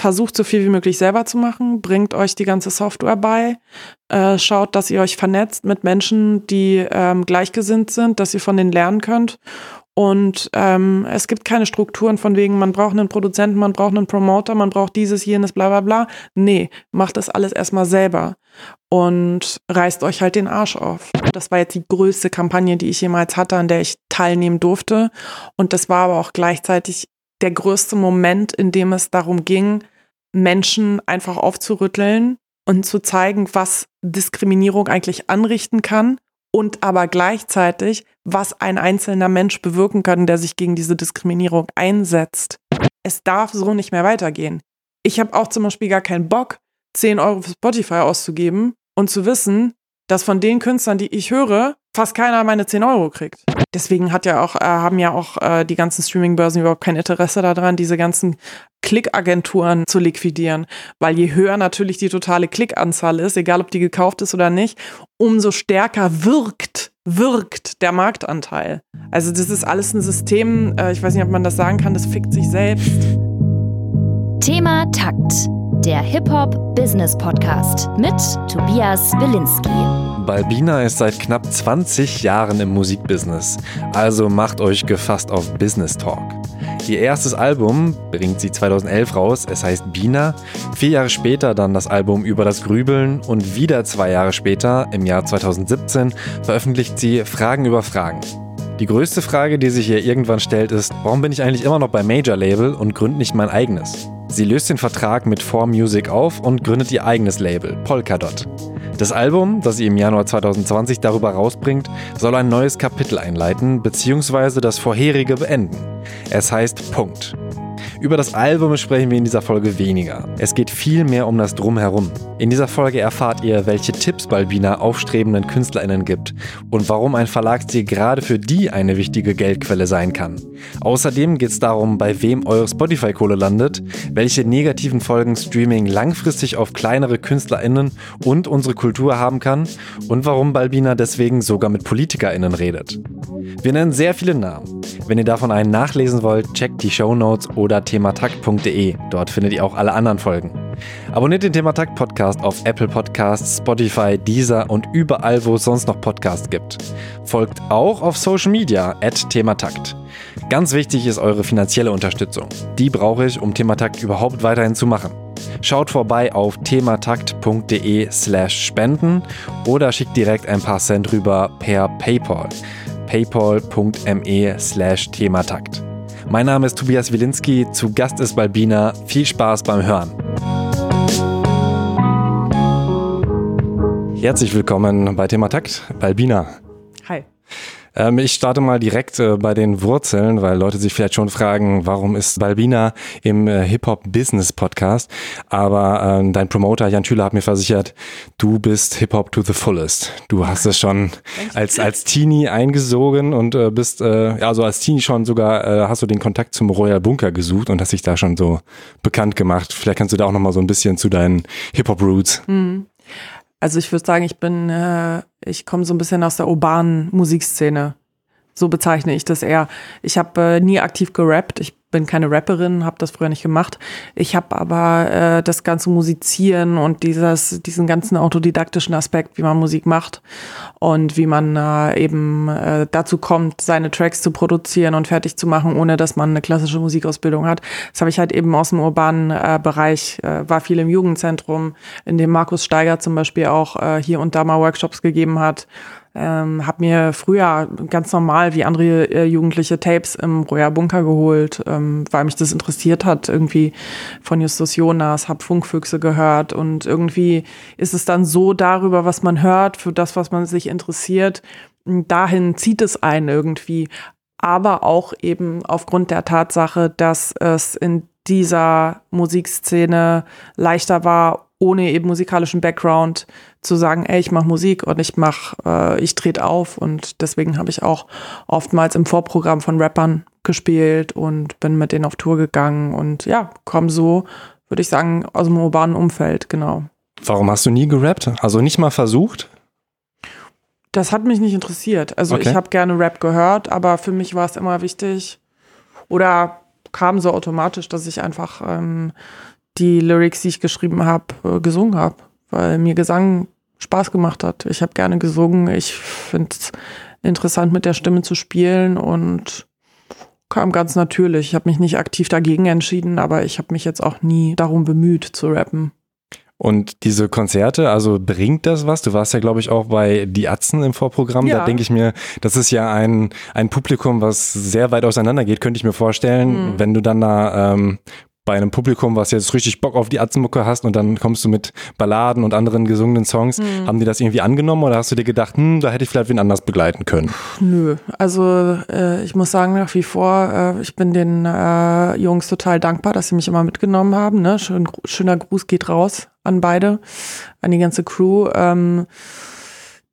versucht so viel wie möglich selber zu machen, bringt euch die ganze Software bei, äh, schaut, dass ihr euch vernetzt mit Menschen, die ähm, gleichgesinnt sind, dass ihr von denen lernen könnt. Und ähm, es gibt keine Strukturen von wegen, man braucht einen Produzenten, man braucht einen Promoter, man braucht dieses, jenes, bla bla bla. Nee, macht das alles erstmal selber und reißt euch halt den Arsch auf. Das war jetzt die größte Kampagne, die ich jemals hatte, an der ich teilnehmen durfte. Und das war aber auch gleichzeitig der größte Moment, in dem es darum ging, Menschen einfach aufzurütteln und zu zeigen, was Diskriminierung eigentlich anrichten kann und aber gleichzeitig, was ein einzelner Mensch bewirken kann, der sich gegen diese Diskriminierung einsetzt. Es darf so nicht mehr weitergehen. Ich habe auch zum Beispiel gar keinen Bock, 10 Euro für Spotify auszugeben und zu wissen, dass von den Künstlern, die ich höre, fast keiner meine 10 Euro kriegt. Deswegen hat ja auch, äh, haben ja auch äh, die ganzen Streaming-Börsen überhaupt kein Interesse daran, diese ganzen Klickagenturen zu liquidieren. Weil je höher natürlich die totale Klickanzahl ist, egal ob die gekauft ist oder nicht, umso stärker wirkt, wirkt der Marktanteil. Also das ist alles ein System, äh, ich weiß nicht, ob man das sagen kann, das fickt sich selbst. Thema Takt der Hip-Hop-Business-Podcast mit Tobias Wilinski. Balbina ist seit knapp 20 Jahren im Musikbusiness, also macht euch gefasst auf Business Talk. Ihr erstes Album bringt sie 2011 raus, es heißt Bina. Vier Jahre später dann das Album Über das Grübeln und wieder zwei Jahre später, im Jahr 2017, veröffentlicht sie Fragen über Fragen. Die größte Frage, die sich hier irgendwann stellt, ist, warum bin ich eigentlich immer noch bei Major Label und gründe nicht mein eigenes? Sie löst den Vertrag mit 4Music auf und gründet ihr eigenes Label, Polkadot. Das Album, das sie im Januar 2020 darüber rausbringt, soll ein neues Kapitel einleiten bzw. das vorherige beenden. Es heißt Punkt. Über das Album sprechen wir in dieser Folge weniger. Es geht viel mehr um das Drumherum. In dieser Folge erfahrt ihr, welche Tipps Balbina aufstrebenden KünstlerInnen gibt und warum ein Verlagsdeal gerade für die eine wichtige Geldquelle sein kann. Außerdem geht es darum, bei wem eure Spotify-Kohle landet, welche negativen Folgen Streaming langfristig auf kleinere KünstlerInnen und unsere Kultur haben kann und warum Balbina deswegen sogar mit PolitikerInnen redet. Wir nennen sehr viele Namen. Wenn ihr davon einen nachlesen wollt, checkt die Show Notes oder thematakt.de. Dort findet ihr auch alle anderen Folgen. Abonniert den Thematakt Podcast auf Apple Podcasts, Spotify, Deezer und überall, wo es sonst noch Podcasts gibt. Folgt auch auf Social Media at Thematakt. Ganz wichtig ist eure finanzielle Unterstützung. Die brauche ich, um Thematakt überhaupt weiterhin zu machen. Schaut vorbei auf thematakt.de slash spenden oder schickt direkt ein paar Cent rüber per PayPal paypal.me slash thematakt. Mein Name ist Tobias Wilinski, zu Gast ist Balbina. Viel Spaß beim Hören. Herzlich willkommen bei Thematakt, Balbina. Hi. Ähm, ich starte mal direkt äh, bei den Wurzeln, weil Leute sich vielleicht schon fragen, warum ist Balbina im äh, Hip-Hop-Business-Podcast? Aber äh, dein Promoter Jan Thüler hat mir versichert, du bist Hip-Hop to the fullest. Du hast es schon als, als Teenie eingesogen und äh, bist, äh, also als Teenie schon sogar, äh, hast du den Kontakt zum Royal Bunker gesucht und hast dich da schon so bekannt gemacht. Vielleicht kannst du da auch noch mal so ein bisschen zu deinen Hip-Hop-Roots. Mhm. Also ich würde sagen, ich bin, äh, ich komme so ein bisschen aus der urbanen Musikszene. So bezeichne ich das eher. Ich habe äh, nie aktiv gerappt. Ich bin keine Rapperin, habe das früher nicht gemacht. Ich habe aber äh, das ganze Musizieren und dieses, diesen ganzen autodidaktischen Aspekt, wie man Musik macht und wie man äh, eben äh, dazu kommt, seine Tracks zu produzieren und fertig zu machen, ohne dass man eine klassische Musikausbildung hat. Das habe ich halt eben aus dem urbanen äh, Bereich, äh, war viel im Jugendzentrum, in dem Markus Steiger zum Beispiel auch äh, hier und da mal Workshops gegeben hat ähm, habe mir früher ganz normal wie andere äh, Jugendliche Tapes im Royal Bunker geholt, ähm, weil mich das interessiert hat, irgendwie von Justus Jonas, habe Funkfüchse gehört und irgendwie ist es dann so darüber, was man hört, für das, was man sich interessiert, dahin zieht es einen irgendwie. Aber auch eben aufgrund der Tatsache, dass es in dieser Musikszene leichter war, ohne eben musikalischen Background zu sagen, ey, ich mache Musik und ich mach, äh, ich trete auf und deswegen habe ich auch oftmals im Vorprogramm von Rappern gespielt und bin mit denen auf Tour gegangen und ja, komm so, würde ich sagen, aus dem urbanen Umfeld, genau. Warum hast du nie gerappt? Also nicht mal versucht? Das hat mich nicht interessiert. Also okay. ich habe gerne Rap gehört, aber für mich war es immer wichtig oder kam so automatisch, dass ich einfach ähm, die Lyrics, die ich geschrieben habe, äh, gesungen habe, weil mir Gesang Spaß gemacht hat. Ich habe gerne gesungen. Ich finde es interessant, mit der Stimme zu spielen und kam ganz natürlich. Ich habe mich nicht aktiv dagegen entschieden, aber ich habe mich jetzt auch nie darum bemüht zu rappen. Und diese Konzerte, also bringt das was? Du warst ja, glaube ich, auch bei Die Atzen im Vorprogramm. Ja. Da denke ich mir, das ist ja ein, ein Publikum, was sehr weit auseinander geht, könnte ich mir vorstellen, Mhm. wenn du dann da ähm, bei einem Publikum, was jetzt richtig Bock auf die Atzenmucke hast und dann kommst du mit Balladen und anderen gesungenen Songs. Mhm. Haben die das irgendwie angenommen oder hast du dir gedacht, hm, da hätte ich vielleicht wen anders begleiten können? Nö, also äh, ich muss sagen, nach wie vor, äh, ich bin den äh, Jungs total dankbar, dass sie mich immer mitgenommen haben. Ne? Schön, schöner Gruß geht raus an beide, an die ganze Crew. Ähm,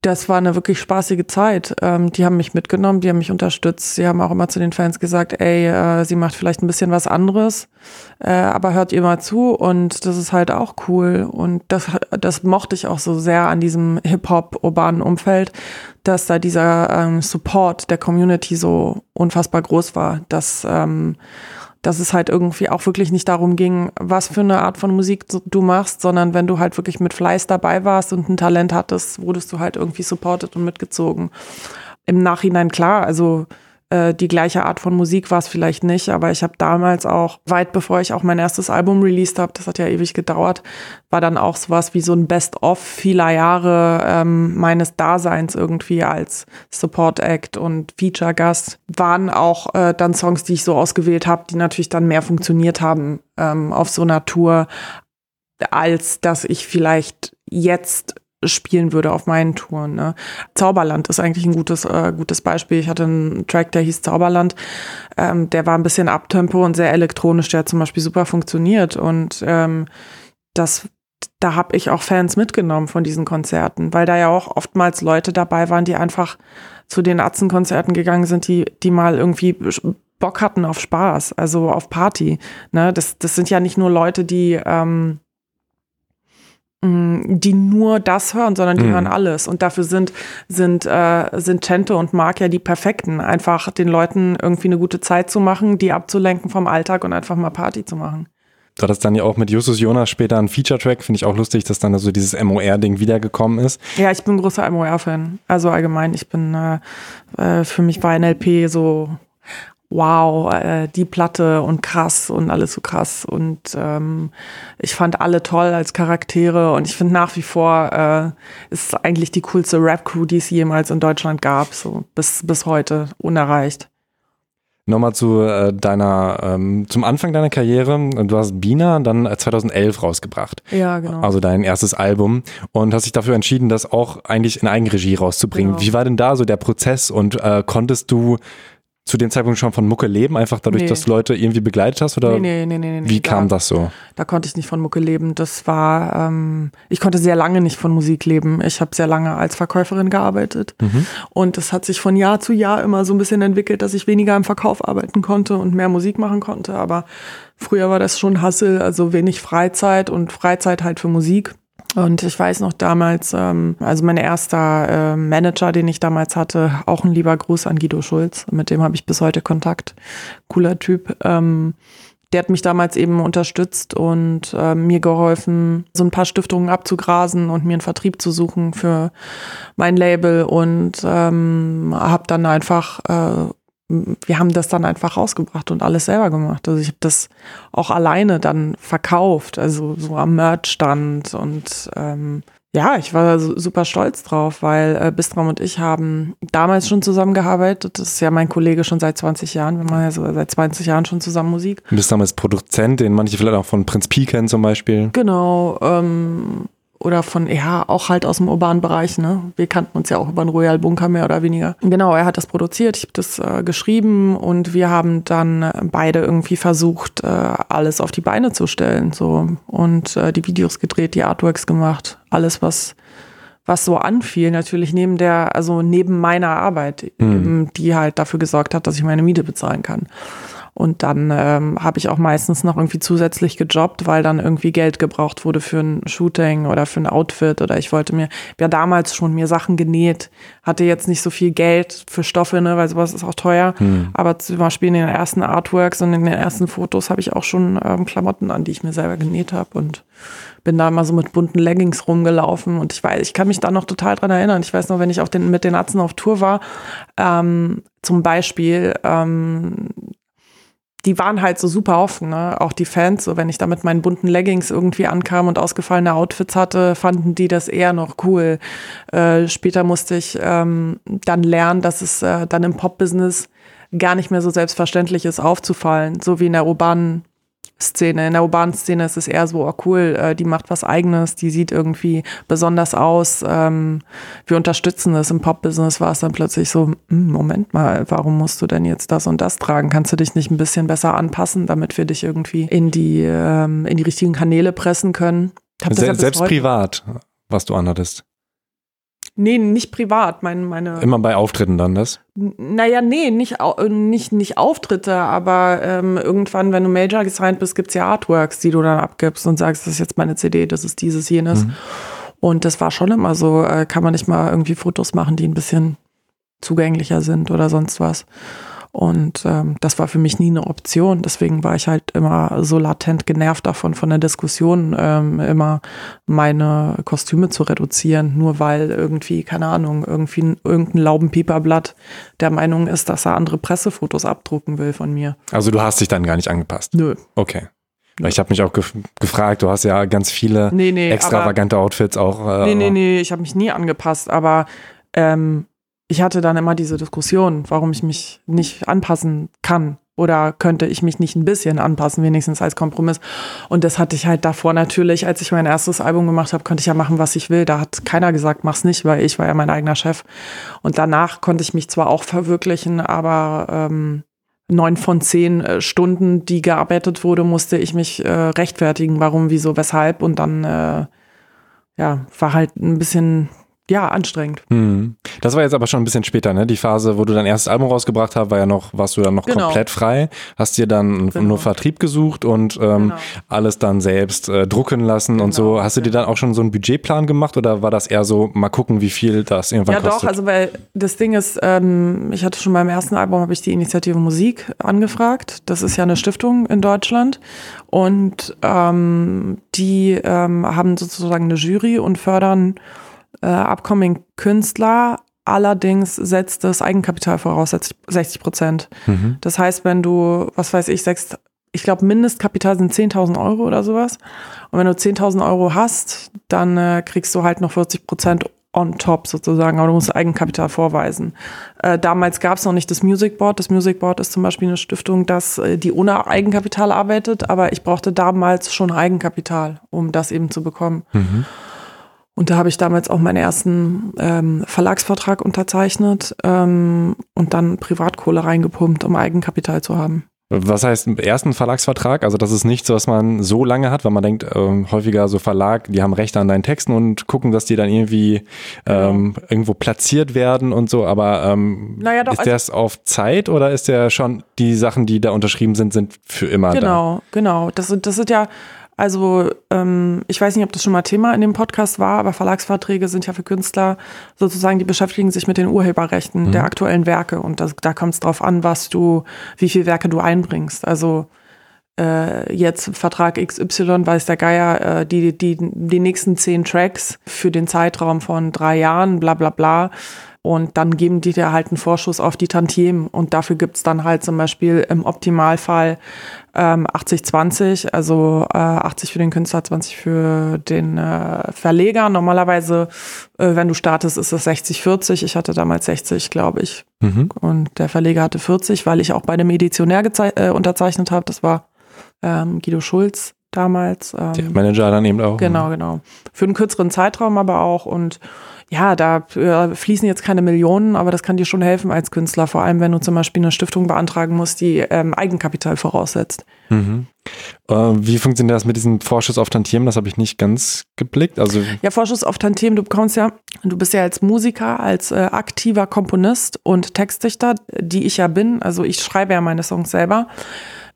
das war eine wirklich spaßige Zeit. Ähm, die haben mich mitgenommen, die haben mich unterstützt. Sie haben auch immer zu den Fans gesagt, ey, äh, sie macht vielleicht ein bisschen was anderes, äh, aber hört ihr mal zu und das ist halt auch cool. Und das, das mochte ich auch so sehr an diesem Hip-Hop-urbanen Umfeld, dass da dieser ähm, Support der Community so unfassbar groß war, dass, ähm, dass es halt irgendwie auch wirklich nicht darum ging, was für eine Art von Musik du- machst, sondern wenn du halt wirklich mit Fleiß dabei warst und ein Talent hattest, wurdest du halt irgendwie supported und mitgezogen. Im Nachhinein klar, also äh, die gleiche Art von Musik war es vielleicht nicht, aber ich habe damals auch, weit bevor ich auch mein erstes Album released habe, das hat ja ewig gedauert, war dann auch sowas wie so ein Best-of vieler Jahre ähm, meines Daseins irgendwie als Support-Act und Feature-Gast. Waren auch äh, dann Songs, die ich so ausgewählt habe, die natürlich dann mehr funktioniert haben ähm, auf so einer Tour, als dass ich vielleicht jetzt spielen würde auf meinen Touren. Ne? Zauberland ist eigentlich ein gutes, äh, gutes Beispiel. Ich hatte einen Track, der hieß Zauberland. Ähm, der war ein bisschen Abtempo und sehr elektronisch. Der hat zum Beispiel super funktioniert. Und ähm, das, da habe ich auch Fans mitgenommen von diesen Konzerten, weil da ja auch oftmals Leute dabei waren, die einfach zu den Atzenkonzerten gegangen sind, die, die mal irgendwie Bock hatten auf Spaß, also auf Party. Ne? Das, das sind ja nicht nur Leute, die ähm, die nur das hören, sondern die Mhm. hören alles. Und dafür sind, sind, äh, sind Chente und Mark ja die perfekten. Einfach den Leuten irgendwie eine gute Zeit zu machen, die abzulenken vom Alltag und einfach mal Party zu machen. Du hattest dann ja auch mit Justus Jonas später einen Feature-Track, finde ich auch lustig, dass dann so dieses MOR-Ding wiedergekommen ist. Ja, ich bin ein großer MOR-Fan. Also allgemein, ich bin, äh, äh, für mich war NLP so, wow, äh, die Platte und krass und alles so krass. Und ähm, ich fand alle toll als Charaktere und ich finde nach wie vor äh, ist eigentlich die coolste Rap-Crew, die es jemals in Deutschland gab, so bis, bis heute unerreicht. Nochmal zu äh, deiner, ähm, zum Anfang deiner Karriere. Du hast Bina dann äh, 2011 rausgebracht. Ja, genau. Also dein erstes Album und hast dich dafür entschieden, das auch eigentlich in Eigenregie rauszubringen. Genau. Wie war denn da so der Prozess und äh, konntest du zu dem Zeitpunkt schon von Mucke leben, einfach dadurch, Nee. dass du Leute irgendwie begleitet hast? Oder nee, nee, nee, nee, nee. wie kam da, das so? Da konnte ich nicht von Mucke leben. Das war, ähm, ich konnte sehr lange nicht von Musik leben. Ich habe sehr lange als Verkäuferin gearbeitet. Und es hat sich von Jahr zu Jahr immer so ein bisschen entwickelt, dass ich weniger im Verkauf arbeiten konnte und mehr Musik machen konnte. Aber früher war das schon Hassel, also wenig Freizeit und Freizeit halt für Musik. Und ich weiß noch damals, ähm, also mein erster äh, Manager, den ich damals hatte, auch ein lieber Gruß an Guido Schulz, mit dem habe ich bis heute Kontakt. Cooler Typ. Ähm, der hat mich damals eben unterstützt und äh, mir geholfen, so ein paar Stiftungen abzugrasen und mir einen Vertrieb zu suchen für mein Label und ähm, habe dann einfach, äh, wir haben das dann einfach rausgebracht und alles selber gemacht. Also ich habe das auch alleine dann verkauft, also so am Merchstand und ähm, ja, ich war su- super stolz drauf, weil äh, Bistram und ich haben damals schon zusammengearbeitet. Das ist ja mein Kollege schon seit 20 Jahren. Wir machen ja so seit 20 Jahren schon zusammen Musik. Du bist damals Produzent, den manche vielleicht auch von Prinz Pi kennen zum Beispiel. Genau, ähm, oder von, ja, auch halt aus dem urbanen Bereich, ne? Wir kannten uns ja auch über den Royal Bunker mehr oder weniger. Genau, er hat das produziert, ich habe das äh, geschrieben und wir haben dann äh, beide irgendwie versucht, äh, alles auf die Beine zu stellen. So und äh, die Videos gedreht, die Artworks gemacht, alles, was was so anfiel, natürlich neben der, also neben meiner Arbeit, eben, die halt dafür gesorgt hat, dass ich meine Miete bezahlen kann. Und dann ähm, habe ich auch meistens noch irgendwie zusätzlich gejobbt, weil dann irgendwie Geld gebraucht wurde für ein Shooting oder für ein Outfit oder ich wollte mir, ja damals schon mir Sachen genäht, hatte jetzt nicht so viel Geld für Stoffe, ne, weil sowas ist auch teuer. Hm. Aber zum Beispiel in den ersten Artworks und in den ersten Fotos habe ich auch schon ähm, Klamotten an, die ich mir selber genäht habe und bin da immer so mit bunten Leggings rumgelaufen und ich weiß, ich kann mich da noch total dran erinnern. Ich weiß noch, wenn ich auf den, mit den Atzen auf Tour war, ähm, zum Beispiel, ähm, die waren halt so super offen, ne? auch die Fans, so wenn ich da mit meinen bunten Leggings irgendwie ankam und ausgefallene Outfits hatte, fanden die das eher noch cool. Äh, später musste ich ähm, dann lernen, dass es äh, dann im Pop-Business gar nicht mehr so selbstverständlich ist, aufzufallen, so wie in der urbanen Szene. In der urbanen Szene ist es eher so, oh cool, äh, die macht was eigenes, die sieht irgendwie besonders aus. Ähm, wir unterstützen das. Im Pop-Business war es dann plötzlich so, hm, Moment mal, warum musst du denn jetzt das und das tragen? Kannst du dich nicht ein bisschen besser anpassen, damit wir dich irgendwie in die, ähm, in die richtigen Kanäle pressen können? Se selbst privat, was du anhattest. Nee, nicht privat. Meine, meine Immer bei Auftritten dann das? Naja, nee, nicht, nicht, nicht Auftritte, aber ähm, irgendwann, wenn du Major gesigned bist, gibt's ja Artworks, die du dann abgibst und sagst, das ist jetzt meine CD, das ist dieses, jenes. Mhm. Und das war schon immer so, äh, kann man nicht mal irgendwie Fotos machen, die ein bisschen zugänglicher sind oder sonst was. Und ähm, das war für mich nie eine Option. Deswegen war ich halt immer so latent genervt davon, von der Diskussion, ähm, immer meine Kostüme zu reduzieren, nur weil irgendwie, keine Ahnung, irgendwie irgendein Laubenpieperblatt der Meinung ist, dass er andere Pressefotos abdrucken will von mir. Also du hast dich dann gar nicht angepasst? Nö. Okay. Ich habe mich auch gef gefragt, du hast ja ganz viele nee, nee, extravagante aber, Outfits auch. Äh, nee, nee, nee, ich habe mich nie angepasst, aber ähm, ich hatte dann immer diese Diskussion, warum ich mich nicht anpassen kann oder könnte ich mich nicht ein bisschen anpassen, wenigstens als Kompromiss. Und das hatte ich halt davor natürlich, als ich mein erstes Album gemacht habe, konnte ich ja machen, was ich will. Da hat keiner gesagt, mach's nicht, weil ich war ja mein eigener Chef. Und danach konnte ich mich zwar auch verwirklichen, aber ähm, neun von zehn äh, Stunden, die gearbeitet wurde, musste ich mich äh, rechtfertigen, warum, wieso, weshalb. Und dann äh, ja, war halt ein bisschen ja, anstrengend. Hm. Das war jetzt aber schon ein bisschen später, ne? Die Phase, wo du dein erstes Album rausgebracht hast, war ja noch, warst du dann noch genau. komplett frei, hast dir dann genau. nur Vertrieb gesucht und ähm, genau. alles dann selbst äh, drucken lassen und so. Genau, hast du dir dann auch schon so einen Budgetplan gemacht oder war das eher so, mal gucken, wie viel das irgendwann ja, kostet? Ja, doch, also weil das Ding ist, ähm, ich hatte schon beim ersten Album, habe ich die Initiative Musik angefragt. Das ist ja eine Stiftung in Deutschland und ähm, die ähm, haben sozusagen eine Jury und fördern äh, upcoming Künstler. Allerdings setzt das Eigenkapital voraus, 60 Prozent. Mhm. Das heißt, wenn du, was weiß ich, sechs, ich glaube, Mindestkapital sind 10.000 Euro oder sowas. Und wenn du 10.000 Euro hast, dann äh, kriegst du halt noch 40 Prozent on top sozusagen, aber du musst Eigenkapital vorweisen. Äh, damals gab es noch nicht das Music Board. Das Music Board ist zum Beispiel eine Stiftung, das, äh, die ohne Eigenkapital arbeitet, aber ich brauchte damals schon Eigenkapital, um das eben zu bekommen. Mhm. Und da habe ich damals auch meinen ersten ähm, Verlagsvertrag unterzeichnet ähm, und dann Privatkohle reingepumpt, um Eigenkapital zu haben. Was heißt ersten Verlagsvertrag? Also das ist nichts, was man so lange hat, weil man denkt ähm, häufiger so Verlag, die haben Rechte an deinen Texten und gucken, dass die dann irgendwie genau. ähm, irgendwo platziert werden und so. Aber ähm, naja, doch, ist also das auf Zeit oder ist der schon die Sachen, die da unterschrieben sind, sind für immer genau, da? Genau, genau. Das, das sind ja also ähm, ich weiß nicht, ob das schon mal Thema in dem Podcast war, aber Verlagsverträge sind ja für Künstler sozusagen, die beschäftigen sich mit den Urheberrechten mhm. der aktuellen Werke und das, da kommt es drauf an, was du, wie viele Werke du einbringst. Also äh, jetzt Vertrag XY weiß der Geier, äh, die, die, die nächsten zehn Tracks für den Zeitraum von drei Jahren, bla bla bla. Und dann geben die dir halt einen Vorschuss auf die Tantiemen. Und dafür gibt's dann halt zum Beispiel im Optimalfall ähm, 80-20, also äh, 80 für den Künstler, 20 für den äh, Verleger. Normalerweise, äh, wenn du startest, ist es 60-40. Ich hatte damals 60, glaube ich. Mhm. Und der Verleger hatte 40, weil ich auch bei dem Editionär äh, unterzeichnet habe. Das war ähm, Guido Schulz damals. Ähm, der Manager dann eben auch. Genau, genau. Für einen kürzeren Zeitraum aber auch. Und ja, da äh, fließen jetzt keine Millionen, aber das kann dir schon helfen als Künstler, vor allem wenn du zum Beispiel eine Stiftung beantragen musst, die ähm, Eigenkapital voraussetzt. Mhm. Äh, wie funktioniert das mit diesem Vorschuss auf Tantiemen? Das habe ich nicht ganz geblickt. Also ja, Vorschuss auf Tantiemen, du bekommst ja, du bist ja als Musiker, als äh, aktiver Komponist und Textdichter, die ich ja bin, also ich schreibe ja meine Songs selber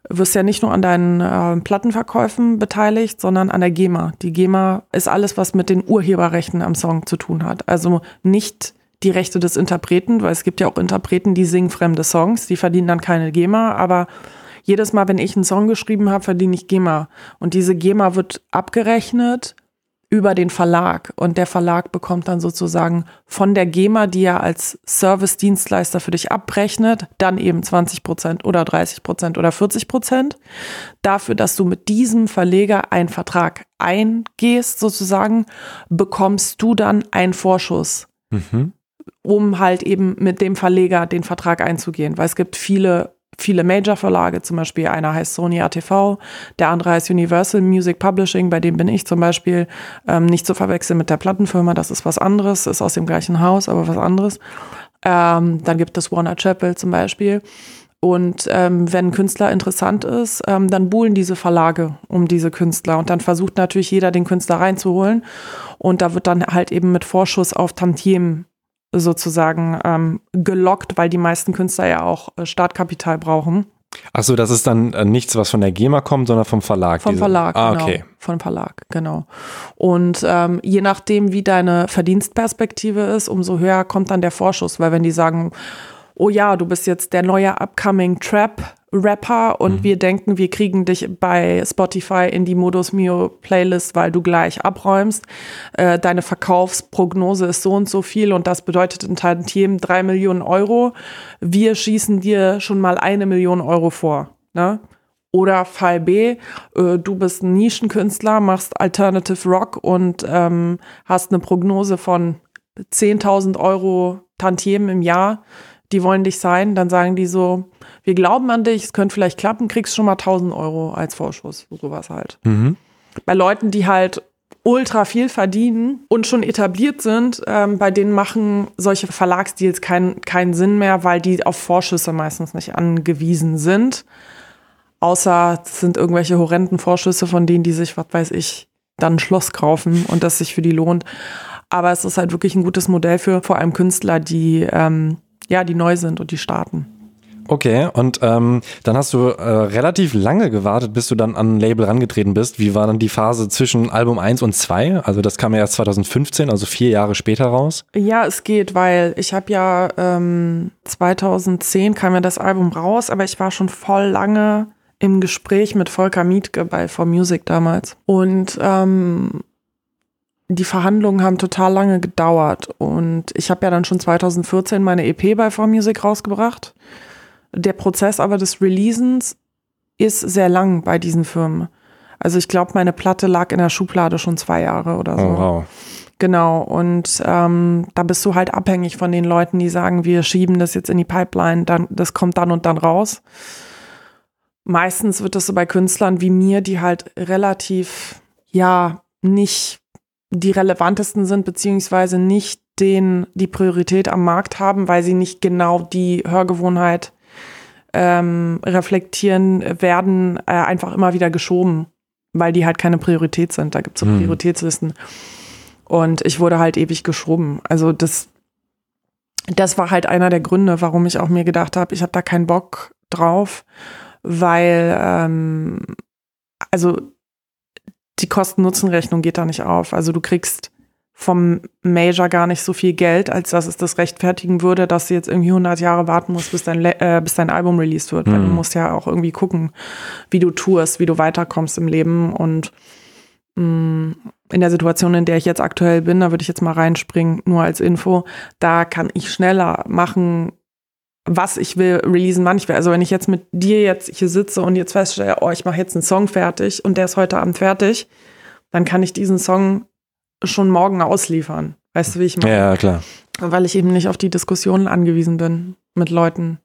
wirst ja nicht nur an deinen äh, Plattenverkäufen beteiligt, sondern an der GEMA. Die GEMA ist alles, was mit den Urheberrechten am Song zu tun hat. Also nicht die Rechte des Interpreten, weil es gibt ja auch Interpreten, die singen fremde Songs, die verdienen dann keine GEMA, aber jedes Mal, wenn ich einen Song geschrieben habe, verdiene ich GEMA. Und diese GEMA wird abgerechnet über den Verlag und der Verlag bekommt dann sozusagen von der GEMA, die er als Service-Dienstleister für dich abrechnet, dann eben 20 Prozent oder 30 Prozent oder 40 Prozent dafür, dass du mit diesem Verleger einen Vertrag eingehst sozusagen, bekommst du dann einen Vorschuss. Mhm. um halt eben mit dem Verleger den Vertrag einzugehen, weil es gibt viele viele Major-Verlage, zum Beispiel einer heißt Sony ATV, der andere heißt Universal Music Publishing, bei dem bin ich zum Beispiel ähm, nicht zu verwechseln mit der Plattenfirma, das ist was anderes, ist aus dem gleichen Haus, aber was anderes. Ähm, dann gibt es Warner Chappell zum Beispiel. Und ähm, wenn ein Künstler interessant ist, ähm, dann buhlen diese Verlage um diese Künstler. Und dann versucht natürlich jeder, den Künstler reinzuholen. Und da wird dann halt eben mit Vorschuss auf Tantiemen sozusagen ähm, gelockt, weil die meisten Künstler ja auch äh, Startkapital brauchen. Achso, das ist dann äh, nichts, was von der GEMA kommt, sondern vom Verlag. Vom diese. Verlag, ah, genau. Okay. Vom Verlag, genau. Und ähm, je nachdem, wie deine Verdienstperspektive ist, umso höher kommt dann der Vorschuss, weil wenn die sagen, oh ja, du bist jetzt der neue upcoming Trap Rapper und mhm. wir denken, wir kriegen dich bei Spotify in die Modus Mio Playlist, weil du gleich abräumst. Äh, deine Verkaufsprognose ist so und so viel und das bedeutet in Tantiemen drei Millionen Euro. Wir schießen dir schon mal eine Million Euro vor. Ne? Oder Fall B, äh, du bist ein Nischenkünstler, machst Alternative Rock und ähm, hast eine Prognose von 10.000 Euro Tantiemen im Jahr die wollen dich sein, dann sagen die so, wir glauben an dich, es könnte vielleicht klappen, kriegst schon mal 1000 Euro als Vorschuss, sowas halt. Mhm. Bei Leuten, die halt ultra viel verdienen und schon etabliert sind, ähm, bei denen machen solche Verlagsdeals keinen keinen Sinn mehr, weil die auf Vorschüsse meistens nicht angewiesen sind. Außer es sind irgendwelche horrenden Vorschüsse, von denen die sich, was weiß ich, dann ein Schloss kaufen und das sich für die lohnt. Aber es ist halt wirklich ein gutes Modell für vor allem Künstler, die ähm, ja, die neu sind und die starten. Okay, und ähm, dann hast du äh, relativ lange gewartet, bis du dann an ein Label rangetreten bist. Wie war dann die Phase zwischen Album 1 und 2? Also das kam ja erst 2015, also vier Jahre später raus. Ja, es geht, weil ich habe ja ähm, 2010 kam ja das Album raus, aber ich war schon voll lange im Gespräch mit Volker Mietke bei For Music damals. Und ähm, die Verhandlungen haben total lange gedauert und ich habe ja dann schon 2014 meine EP bei 4Music rausgebracht. Der Prozess aber des Releasens ist sehr lang bei diesen Firmen. Also ich glaube, meine Platte lag in der Schublade schon zwei Jahre oder so. Oh, wow. Genau, und ähm, da bist du halt abhängig von den Leuten, die sagen, wir schieben das jetzt in die Pipeline, dann, das kommt dann und dann raus. Meistens wird das so bei Künstlern wie mir, die halt relativ, ja, nicht die relevantesten sind, beziehungsweise nicht den die Priorität am Markt haben, weil sie nicht genau die Hörgewohnheit ähm, reflektieren, werden äh, einfach immer wieder geschoben, weil die halt keine Priorität sind. Da gibt es so mhm. Prioritätslisten. Und ich wurde halt ewig geschoben. Also das, das war halt einer der Gründe, warum ich auch mir gedacht habe, ich habe da keinen Bock drauf, weil ähm, also die Kosten-Nutzen-Rechnung geht da nicht auf. Also du kriegst vom Major gar nicht so viel Geld, als dass es das rechtfertigen würde, dass du jetzt irgendwie 100 Jahre warten musst, bis dein, äh, bis dein Album released wird. Mhm. Weil du mhm. musst ja auch irgendwie gucken, wie du tust, wie du weiterkommst im Leben. Und mh, mm, in der Situation, in der ich jetzt aktuell bin, da würde ich jetzt mal reinspringen, nur als Info, da kann ich schneller machen, was ich will, releasen, wann ich will. Also wenn ich jetzt mit dir jetzt hier sitze und jetzt feststelle, oh, ich mache jetzt einen Song fertig und der ist heute Abend fertig, dann kann ich diesen Song schon morgen ausliefern. Weißt du, wie ich meine? Ja, klar. Weil ich eben nicht auf die Diskussionen angewiesen bin mit Leuten.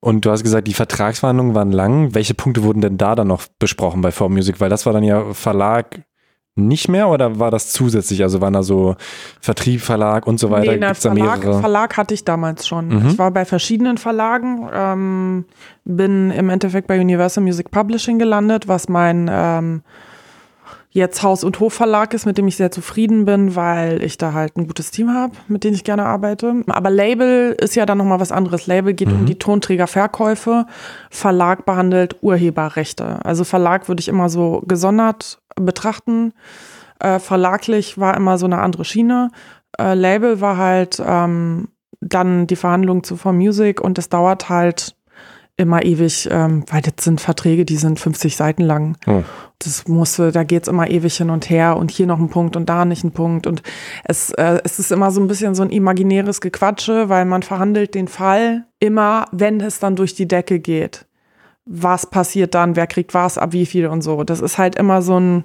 Und du hast gesagt, die Vertragsverhandlungen waren lang. Welche Punkte wurden denn da dann noch besprochen bei 4Music? Weil das war dann ja Verlag, nicht mehr oder war das zusätzlich? Also waren da so Vertrieb, Verlag und so weiter? Nee, na, Verlag, mehrere? Verlag hatte ich damals schon. Mhm. Ich war bei verschiedenen Verlagen, ähm, bin im Endeffekt bei Universal Music Publishing gelandet, was mein ähm, jetzt Haus- und Hofverlag ist, mit dem ich sehr zufrieden bin, weil ich da halt ein gutes Team habe, mit dem ich gerne arbeite. Aber Label ist ja dann nochmal was anderes. Label geht um die Tonträgerverkäufe, Verlag behandelt Urheberrechte. Also Verlag würde ich immer so gesondert betrachten. Äh, verlaglich war immer so eine andere Schiene. Äh, Label war halt ähm, dann die Verhandlung zu For Music und es dauert halt immer ewig, ähm, weil das sind Verträge, die sind 50 Seiten lang. Oh. Das musste, da geht's immer ewig hin und her und hier noch ein Punkt und da nicht ein Punkt. Und es, äh, es ist immer so ein bisschen so ein imaginäres Gequatsche, weil man verhandelt den Fall immer, wenn es dann durch die Decke geht. Was passiert dann? Wer kriegt was ab wie viel und so. Das ist halt immer so ein,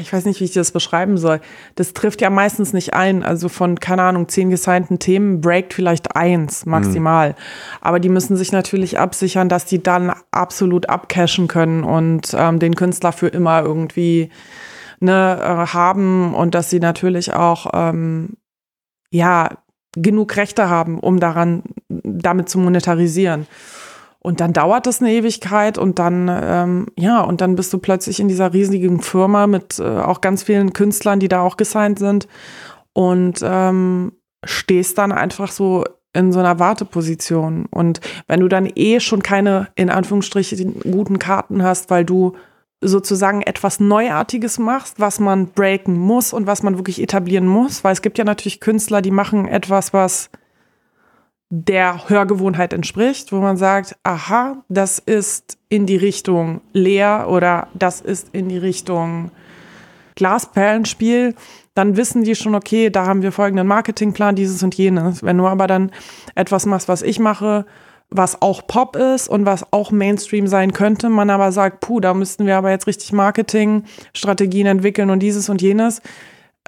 ich weiß nicht, wie ich das beschreiben soll. Das trifft ja meistens nicht ein. Also von, keine Ahnung, zehn gesignten Themen breakt vielleicht eins maximal. Aber die müssen sich natürlich absichern, dass die dann absolut abcashen können und ähm, den Künstler für immer irgendwie ne, äh, haben und dass sie natürlich auch ähm, ja genug Rechte haben, um daran damit zu monetarisieren. Und dann dauert das eine Ewigkeit und dann, ähm, ja, und dann bist du plötzlich in dieser riesigen Firma mit äh, auch ganz vielen Künstlern, die da auch gesigned sind und ähm, stehst dann einfach so in so einer Warteposition. Und wenn du dann eh schon keine, in Anführungsstrichen, guten Karten hast, weil du sozusagen etwas Neuartiges machst, was man breaken muss und was man wirklich etablieren muss, weil es gibt ja natürlich Künstler, die machen etwas, was der Hörgewohnheit entspricht, wo man sagt, aha, das ist in die Richtung leer oder das ist in die Richtung Glasperlenspiel, dann wissen die schon, okay, da haben wir folgenden Marketingplan, dieses und jenes. Wenn du aber dann etwas machst, was ich mache, was auch Pop ist und was auch Mainstream sein könnte, man aber sagt, puh, da müssten wir aber jetzt richtig Marketingstrategien entwickeln und dieses und jenes,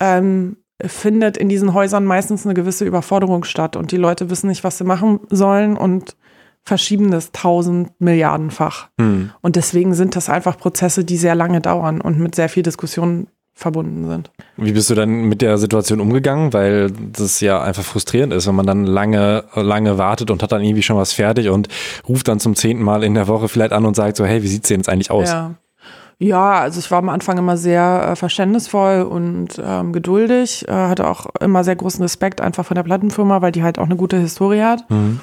ähm, findet in diesen Häusern meistens eine gewisse Überforderung statt und die Leute wissen nicht, was sie machen sollen und verschieben das tausend Milliardenfach. Hm. Und deswegen sind das einfach Prozesse, die sehr lange dauern und mit sehr viel Diskussion verbunden sind. Wie bist du dann mit der Situation umgegangen? Weil das ja einfach frustrierend ist, wenn man dann lange, lange wartet und hat dann irgendwie schon was fertig und ruft dann zum zehnten Mal in der Woche vielleicht an und sagt so, hey, wie sieht's denn jetzt eigentlich aus? Ja. Ja, also ich war am Anfang immer sehr äh, verständnisvoll und ähm, geduldig, äh, hatte auch immer sehr großen Respekt einfach von der Plattenfirma, weil die halt auch eine gute Historie hat. Mhm.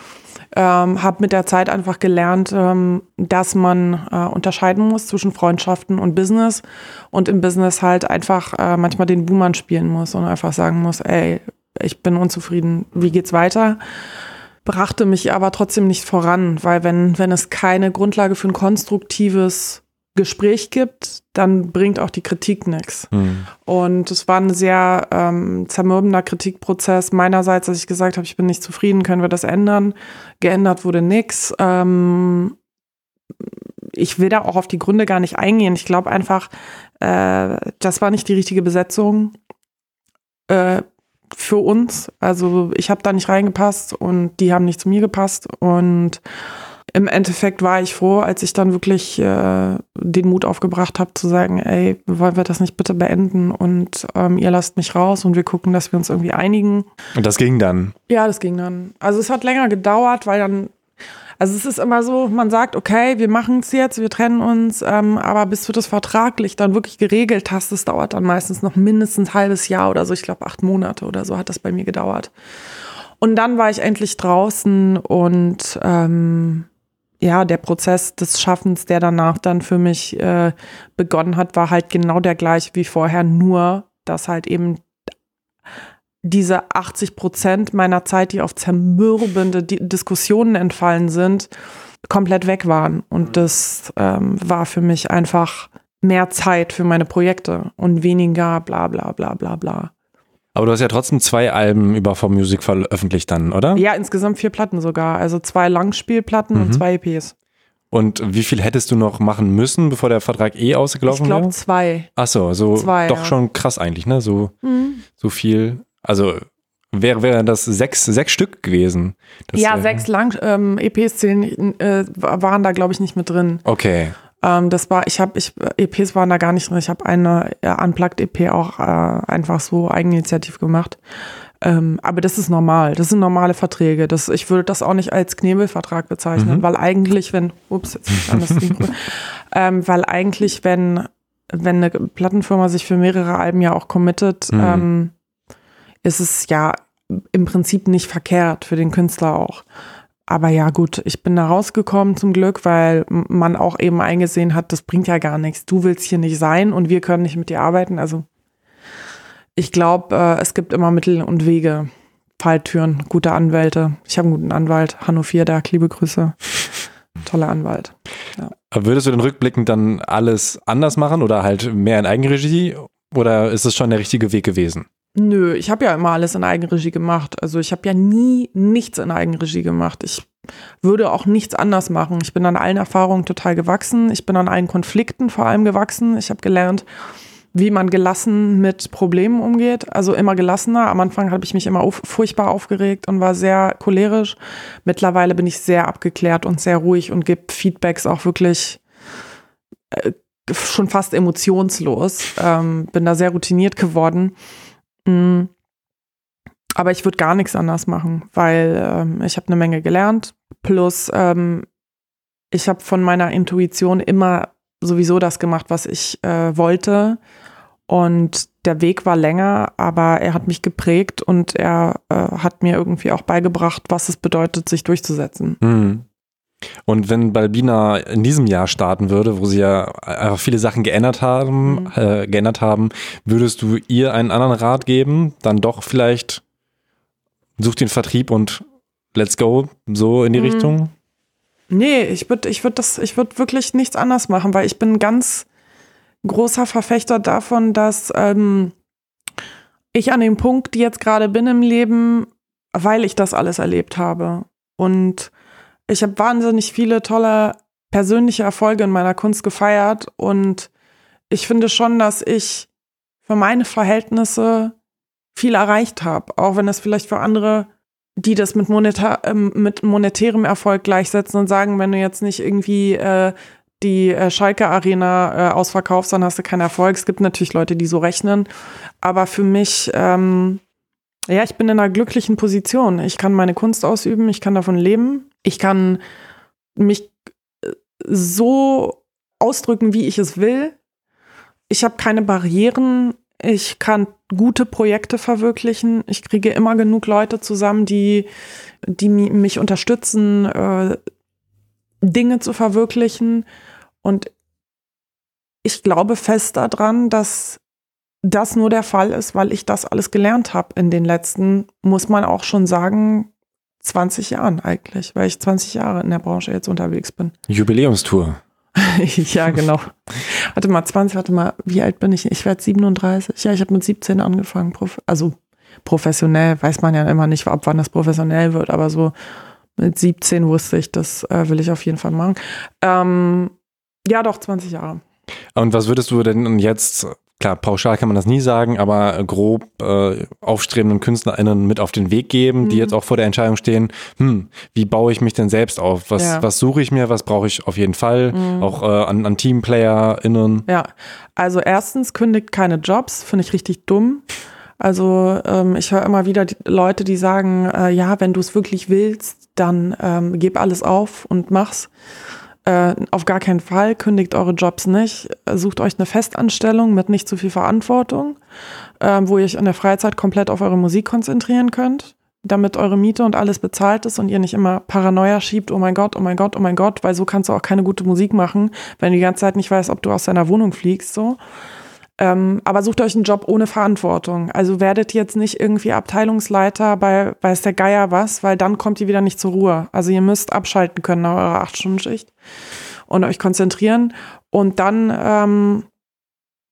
Ähm, habe mit der Zeit einfach gelernt, ähm, dass man äh, unterscheiden muss zwischen Freundschaften und Business und im Business halt einfach äh, manchmal den Buhmann spielen muss und einfach sagen muss, ey, ich bin unzufrieden, wie geht's weiter? Brachte mich aber trotzdem nicht voran, weil wenn, wenn es keine Grundlage für ein konstruktives Gespräch gibt, dann bringt auch die Kritik nichts. Hm. Und es war ein sehr ähm, zermürbender Kritikprozess meinerseits, dass ich gesagt habe, ich bin nicht zufrieden, können wir das ändern? Geändert wurde nichts. Ähm, ich will da auch auf die Gründe gar nicht eingehen. Ich glaube einfach, äh, das war nicht die richtige Besetzung äh, für uns. Also ich habe da nicht reingepasst und die haben nicht zu mir gepasst. Und im Endeffekt war ich froh, als ich dann wirklich äh, den Mut aufgebracht habe, zu sagen, ey, wollen wir das nicht bitte beenden und ähm, ihr lasst mich raus und wir gucken, dass wir uns irgendwie einigen. Und das ging dann. Ja, das ging dann. Also es hat länger gedauert, weil dann, also es ist immer so, man sagt, okay, wir machen es jetzt, wir trennen uns, ähm, aber bis du das vertraglich dann wirklich geregelt hast, das dauert dann meistens noch mindestens ein halbes Jahr oder so, ich glaube acht Monate oder so hat das bei mir gedauert. Und dann war ich endlich draußen und ähm, ja, der Prozess des Schaffens, der danach dann für mich äh, begonnen hat, war halt genau der gleiche wie vorher, nur dass halt eben diese 80 Prozent meiner Zeit, die auf zermürbende Di Diskussionen entfallen sind, komplett weg waren. Und das ähm, war für mich einfach mehr Zeit für meine Projekte und weniger bla bla bla bla bla. Aber du hast ja trotzdem zwei Alben über For Music veröffentlicht dann, oder? Ja, insgesamt vier Platten sogar. Also zwei Langspielplatten und Mhm. zwei EPs. Und wie viel hättest du noch machen müssen, bevor der Vertrag eh Ich ausgelaufen glaube wäre? zwei. Ach so, so zwei, doch ja. schon krass eigentlich, ne? So, Mhm. so viel. Also wäre wäre das sechs, sechs Stück gewesen. Das ja, wär- sechs Lang ähm, EPs zählen, äh, waren da, glaube ich, nicht mit drin. Okay. Ähm, das war, ich habe, ich, EPs waren da gar nicht drin. Ich habe eine äh, Unplugged-EP auch äh, einfach so eigeninitiativ gemacht. Ähm, aber das ist normal. Das sind normale Verträge. Das, ich würde das auch nicht als Knebelvertrag bezeichnen, Mhm. weil eigentlich, wenn, ups, jetzt ist anders ähm, weil eigentlich, wenn, wenn eine Plattenfirma sich für mehrere Alben ja auch committet, Mhm. ähm, ist es ja im Prinzip nicht verkehrt für den Künstler auch. Aber ja, gut, ich bin da rausgekommen zum Glück, weil man auch eben eingesehen hat, das bringt ja gar nichts. Du willst hier nicht sein und wir können nicht mit dir arbeiten. Also ich glaube, äh, es gibt immer Mittel und Wege. Falltüren, gute Anwälte. Ich habe einen guten Anwalt, Hanno Vierdag, liebe Grüße. Toller Anwalt. Aber Würdest du denn rückblickend dann alles anders machen oder halt mehr in Eigenregie? Oder ist es schon der richtige Weg gewesen? Nö, ich habe ja immer alles in Eigenregie gemacht. Also ich habe ja nie nichts in Eigenregie gemacht. Ich würde auch nichts anders machen. Ich bin an allen Erfahrungen total gewachsen. Ich bin an allen Konflikten vor allem gewachsen. Ich habe gelernt, wie man gelassen mit Problemen umgeht. Also immer gelassener. Am Anfang habe ich mich immer auf, furchtbar aufgeregt und war sehr cholerisch. Mittlerweile bin ich sehr abgeklärt und sehr ruhig und gebe Feedbacks auch wirklich äh, schon fast emotionslos. Ähm, bin da sehr routiniert geworden. Mm. Aber ich würde gar nichts anders machen, weil ähm, ich habe eine Menge gelernt. Plus ähm, ich habe von meiner Intuition immer sowieso das gemacht, was ich äh, wollte. Und der Weg war länger, aber er hat mich geprägt und er äh, hat mir irgendwie auch beigebracht, was es bedeutet, sich durchzusetzen. Hm. Und wenn Balbina in diesem Jahr starten würde, wo sie ja einfach viele Sachen geändert haben, Mhm. äh, geändert haben, würdest du ihr einen anderen Rat geben? Dann doch vielleicht such den Vertrieb und let's go, so in die Mhm. Richtung? Nee, ich würde ich würd das, ich würde wirklich nichts anders machen, weil ich bin ganz großer Verfechter davon, dass ähm, ich an dem Punkt jetzt gerade bin im Leben, weil ich das alles erlebt habe. Und ich habe wahnsinnig viele tolle persönliche Erfolge in meiner Kunst gefeiert und ich finde schon, dass ich für meine Verhältnisse viel erreicht habe, auch wenn es vielleicht für andere die das mit, monetar ähm, mit monetärem Erfolg gleichsetzen und sagen, wenn du jetzt nicht irgendwie äh, die äh, Schalke Arena äh, ausverkaufst, dann hast du keinen Erfolg. Es gibt natürlich Leute, die so rechnen. Aber für mich, ähm, ja, ich bin in einer glücklichen Position. Ich kann meine Kunst ausüben, ich kann davon leben. Ich kann mich äh, so ausdrücken, wie ich es will. Ich habe keine Barrieren. Ich kann gute Projekte verwirklichen. Ich kriege immer genug Leute zusammen, die, die mi- mich unterstützen, äh, Dinge zu verwirklichen. Und ich glaube fest daran, dass das nur der Fall ist, weil ich das alles gelernt habe in den letzten, muss man auch schon sagen, 20 Jahren eigentlich, weil ich 20 Jahre in der Branche jetzt unterwegs bin. Jubiläumstour. ja, genau. Warte mal, 20, warte mal, wie alt bin ich? Ich werde 37. Ja, ich habe mit 17 angefangen. Also professionell weiß man ja immer nicht, ab wann das professionell wird, aber so mit 17 wusste ich, das äh, will ich auf jeden Fall machen. Ähm, ja, doch, 20 Jahre. Und was würdest du denn jetzt, klar, pauschal kann man das nie sagen, aber grob äh, aufstrebenden KünstlerInnen mit auf den Weg geben, die Mhm. jetzt auch vor der Entscheidung stehen, hm, wie baue ich mich denn selbst auf? Was, Ja. was suche ich mir? Was brauche ich auf jeden Fall? Mhm. Auch äh, an, an TeamplayerInnen. Ja, also erstens kündigt keine Jobs, finde ich richtig dumm. Also ähm, ich höre immer wieder die Leute, die sagen, äh, ja, wenn du es wirklich willst, dann ähm, gib alles auf und mach's. Äh, auf gar keinen Fall, kündigt eure Jobs nicht. Äh, Sucht euch eine Festanstellung mit nicht zu viel Verantwortung, ähm, wo ihr euch in der Freizeit komplett auf eure Musik konzentrieren könnt, damit eure Miete und alles bezahlt ist und ihr nicht immer Paranoia schiebt, oh mein Gott, oh mein Gott, oh mein Gott, weil so kannst du auch keine gute Musik machen, wenn du die ganze Zeit nicht weißt, ob du aus deiner Wohnung fliegst, so. Ähm, aber sucht euch einen Job ohne Verantwortung. Also werdet jetzt nicht irgendwie Abteilungsleiter bei weiß der Geier was, weil dann kommt ihr wieder nicht zur Ruhe. Also ihr müsst abschalten können nach eurer 8-Stunden-Schicht und euch konzentrieren und dann ähm,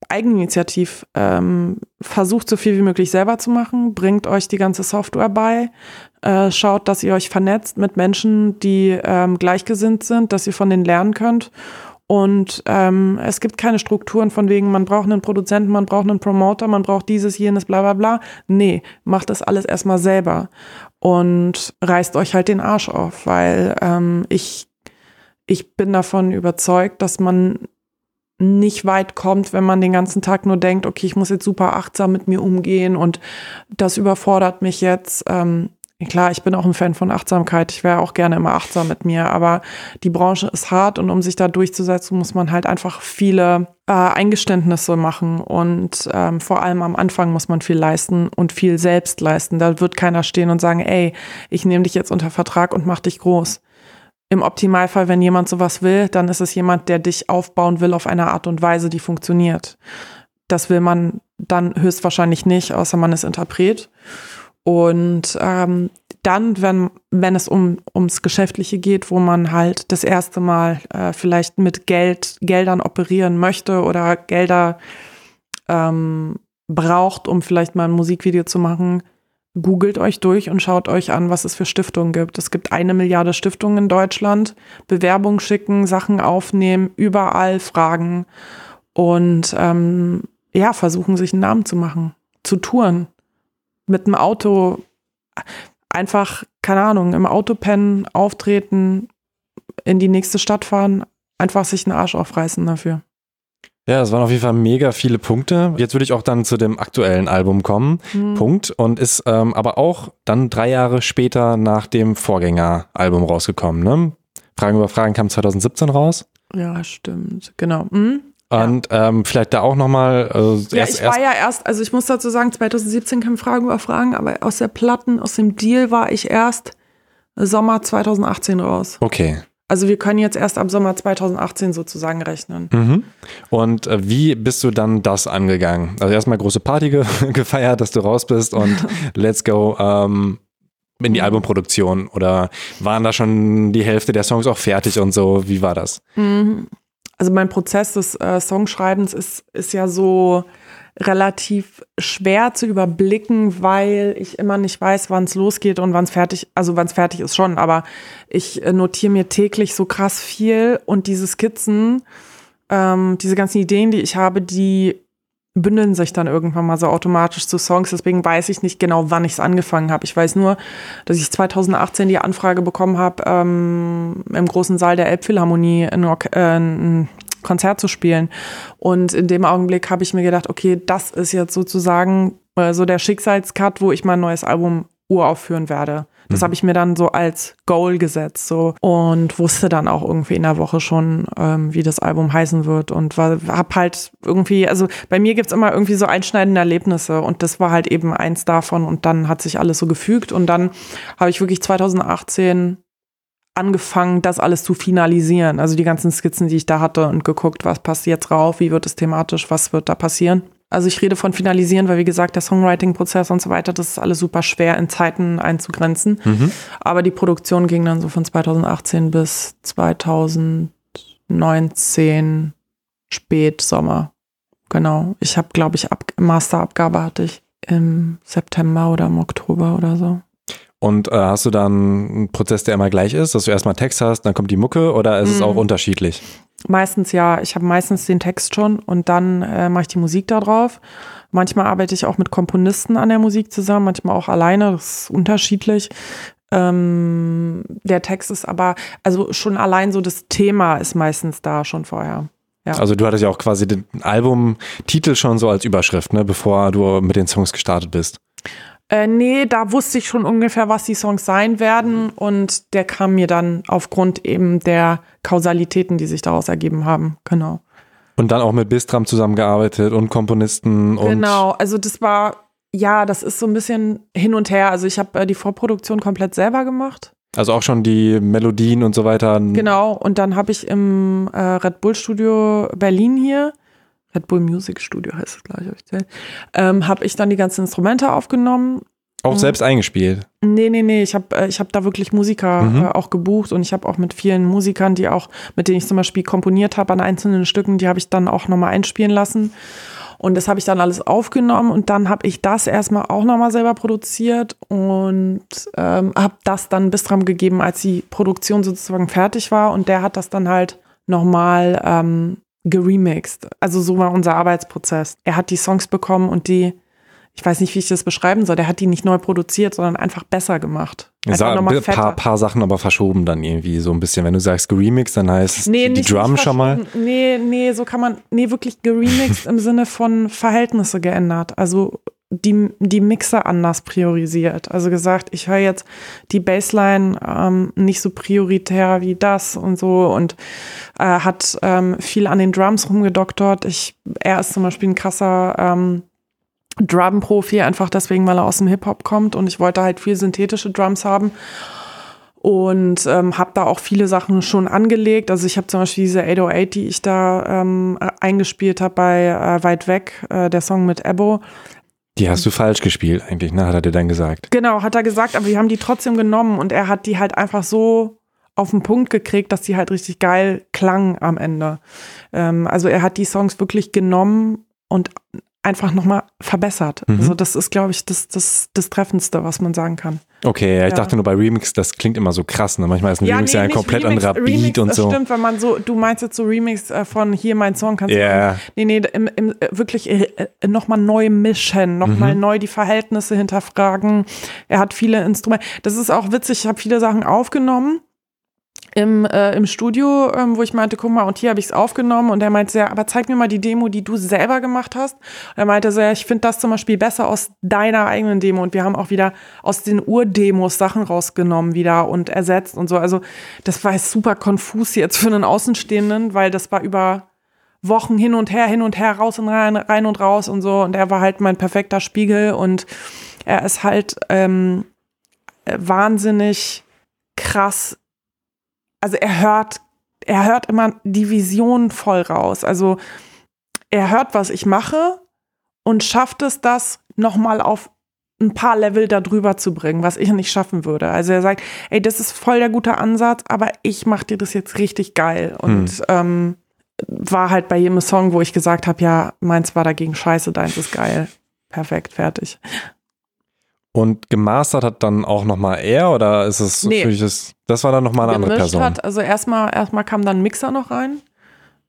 eigeninitiativ ähm, versucht so viel wie möglich selber zu machen, bringt euch die ganze Software bei, äh, schaut, dass ihr euch vernetzt mit Menschen, die ähm, gleichgesinnt sind, dass ihr von denen lernen könnt und ähm, es gibt keine Strukturen von wegen, man braucht einen Produzenten, man braucht einen Promoter, man braucht dieses, jenes, bla bla bla. Nee, macht das alles erstmal selber und reißt euch halt den Arsch auf, weil ähm, ich, ich bin davon überzeugt, dass man nicht weit kommt, wenn man den ganzen Tag nur denkt, okay, ich muss jetzt super achtsam mit mir umgehen und das überfordert mich jetzt. Ähm, klar, ich bin auch ein Fan von Achtsamkeit. Ich wäre auch gerne immer achtsam mit mir, aber die Branche ist hart und um sich da durchzusetzen, muss man halt einfach viele äh, Eingeständnisse machen und ähm, vor allem am Anfang muss man viel leisten und viel selbst leisten. Da wird keiner stehen und sagen, ey, ich nehme dich jetzt unter Vertrag und mach dich groß im Optimalfall, wenn jemand sowas will, dann ist es jemand, der dich aufbauen will auf eine Art und Weise, die funktioniert. Das will man dann höchstwahrscheinlich nicht, außer man ist Interpret. Und ähm, dann, wenn, wenn es um, ums Geschäftliche geht, wo man halt das erste Mal äh, vielleicht mit Geld, Geldern operieren möchte oder Gelder ähm, braucht, um vielleicht mal ein Musikvideo zu machen, googelt euch durch und schaut euch an, was es für Stiftungen gibt. Es gibt eine Milliarde Stiftungen in Deutschland. Bewerbung schicken, Sachen aufnehmen, überall fragen und ähm, ja, versuchen sich einen Namen zu machen, zu touren. Mit dem Auto einfach, keine Ahnung, im Auto pennen, auftreten, in die nächste Stadt fahren, einfach sich einen Arsch aufreißen dafür. Ja, das waren auf jeden Fall mega viele Punkte. Jetzt würde ich auch dann zu dem aktuellen Album kommen. Mhm. Punkt. Und ist ähm, aber auch dann drei Jahre später nach dem Vorgängeralbum rausgekommen. Ne? Fragen über Fragen kam 2017 raus. Ja, stimmt. Genau. Mhm. Und ja. ähm, vielleicht da auch nochmal. Äh, ja, ich war ja erst, also ich muss dazu sagen, 2017 kam Fragen über Fragen, aber aus der Platten, aus dem Deal war ich erst Sommer 2018 raus. Okay. Also wir können jetzt erst ab Sommer 2018 sozusagen rechnen. Mhm. Und äh, wie bist du dann das angegangen? Also erstmal große Party ge gefeiert, dass du raus bist und let's go ähm, in die mhm. Albumproduktion. Oder waren da schon die Hälfte der Songs auch fertig und so? Wie war das? Mhm. Also mein Prozess des äh, Songschreibens ist, ist ja so relativ schwer zu überblicken, weil ich immer nicht weiß, wann es losgeht und wann es fertig, also wann es fertig ist schon, aber ich äh, notiere mir täglich so krass viel und diese Skizzen, ähm, diese ganzen Ideen, die ich habe, die bündeln sich dann irgendwann mal so automatisch zu Songs. Deswegen weiß ich nicht genau, wann ich es angefangen habe. Ich weiß nur, dass ich 2018 die Anfrage bekommen habe, ähm, im großen Saal der Elbphilharmonie ein, äh, ein Konzert zu spielen. Und in dem Augenblick habe ich mir gedacht, okay, das ist jetzt sozusagen äh, so der Schicksalscut, wo ich mein neues Album uraufführen werde. Das mhm. habe ich mir dann so als Goal gesetzt so und wusste dann auch irgendwie in der Woche schon, ähm, wie das Album heißen wird und war, hab halt irgendwie, also bei mir gibt es immer irgendwie so einschneidende Erlebnisse und das war halt eben eins davon und dann hat sich alles so gefügt und dann habe ich wirklich 2018 angefangen, das alles zu finalisieren. Also die ganzen Skizzen, die ich da hatte und geguckt, was passt jetzt drauf, wie wird es thematisch, was wird da passieren. Also ich rede von finalisieren, weil wie gesagt, der Songwriting-Prozess und so weiter, das ist alles super schwer in Zeiten einzugrenzen. Mhm. Aber die Produktion ging dann so von 2018 bis 2019 Spätsommer. Genau. Ich habe, glaube ich, Ab Masterabgabe hatte ich im September oder im Oktober oder so. Und äh, hast du dann einen Prozess, der immer gleich ist, dass du erstmal Text hast, dann kommt die Mucke oder ist mm. es mhm. auch unterschiedlich? Meistens ja. Ich habe meistens den Text schon und dann äh, mache ich die Musik da drauf. Manchmal arbeite ich auch mit Komponisten an der Musik zusammen, manchmal auch alleine. Das ist unterschiedlich. Ähm, der Text ist aber, also schon allein so das Thema ist meistens da schon vorher. Ja. Also du hattest ja auch quasi den Albumtitel schon so als Überschrift, ne, bevor du mit den Songs gestartet bist. Äh, nee, da wusste ich schon ungefähr, was die Songs sein werden und der kam mir dann aufgrund eben der Kausalitäten, die sich daraus ergeben haben. Genau. Und dann auch mit Bistram zusammengearbeitet und Komponisten und. Genau, also das war, ja, das ist so ein bisschen hin und her. Also ich habe äh, die Vorproduktion komplett selber gemacht. Also auch schon die Melodien und so weiter. Genau, und dann habe ich im äh, Red Bull Studio Berlin hier Red Bull Music Studio heißt es gleich, offiziell, ähm, habe ich dann die ganzen Instrumente aufgenommen. Auch selbst eingespielt? Nee, nee, nee. Ich habe äh, ich hab da wirklich Musiker mhm. äh, auch gebucht und ich habe auch mit vielen Musikern, die auch, mit denen ich zum Beispiel komponiert habe an einzelnen Stücken, die habe ich dann auch nochmal einspielen lassen. Und das habe ich dann alles aufgenommen und dann habe ich das erstmal auch nochmal selber produziert und ähm, habe das dann Bistram gegeben, als die Produktion sozusagen fertig war. Und der hat das dann halt nochmal ähm, geremixed. Also so war unser Arbeitsprozess. Er hat die Songs bekommen und die ich weiß nicht, wie ich das beschreiben soll, der hat die nicht neu produziert, sondern einfach besser gemacht. Einfach ein paar, paar Sachen aber verschoben dann irgendwie so ein bisschen. Wenn du sagst geremixed, dann heißt es nee, die nicht, Drum nicht schon mal. Nee, nee, so kann man, nee, wirklich geremixed im Sinne von Verhältnisse geändert. Also die, die Mixer anders priorisiert. Also gesagt, ich höre jetzt die Bassline ähm, nicht so prioritär wie das und so und äh, hat ähm, viel an den Drums rumgedoktert. Ich, er ist zum Beispiel ein krasser ähm, Drum-Profi, einfach deswegen, weil er aus dem Hip-Hop kommt und ich wollte halt viel synthetische Drums haben und ähm, habe da auch viele Sachen schon angelegt. Also ich habe zum Beispiel diese 808, die ich da ähm, eingespielt habe bei äh, Weit Weg, äh, der Song mit Ebo. Die hast du falsch gespielt eigentlich, ne? Hat er dir dann gesagt. Genau, hat er gesagt, aber wir haben die trotzdem genommen und er hat die halt einfach so auf den Punkt gekriegt, dass die halt richtig geil klang am Ende. Ähm, also er hat die Songs wirklich genommen und einfach nochmal verbessert. Mhm. Also das ist, glaube ich, das, das, das Treffendste, was man sagen kann. Okay, ja, ich Ja. dachte nur bei Remix, das klingt immer so krass. Ne? Manchmal ist ein Remix ja, ein komplett Remix, anderer Remix, Beat und das so. Stimmt, wenn man so, du meinst jetzt so Remix äh, von hier mein Song kannst Ja. du. Nee, nee, im, im, äh, wirklich äh, nochmal neu mischen, nochmal Mhm. neu die Verhältnisse hinterfragen. Er hat viele Instrumente. Das ist auch witzig, ich habe viele Sachen aufgenommen. Im, äh, im Studio, ähm, wo ich meinte, guck mal, und hier habe ich es aufgenommen und er meinte, ja, aber zeig mir mal die Demo, die du selber gemacht hast. Und er meinte so, ja, ich finde das zum Beispiel besser aus deiner eigenen Demo und wir haben auch wieder aus den Urdemos Sachen rausgenommen wieder und ersetzt und so. Also das war jetzt super konfus jetzt für einen Außenstehenden, weil das war über Wochen hin und her, hin und her, raus und rein, rein und raus und so. Und er war halt mein perfekter Spiegel und er ist halt ähm, äh, wahnsinnig krass. Also er hört, er hört immer die Vision voll raus. Also er hört, was ich mache und schafft es, das nochmal auf ein paar Level darüber zu bringen, was ich nicht schaffen würde. Also er sagt, ey, das ist voll der gute Ansatz, aber ich mach dir das jetzt richtig geil. Und ähm, war halt bei jedem Song, wo ich gesagt habe, ja, meins war dagegen scheiße, deins ist geil. Perfekt, fertig. Und gemastert hat dann auch nochmal er oder ist es Nee. das, das war dann nochmal eine andere Gemischt Person? hat, also erstmal erstmal kam dann Mixer noch rein.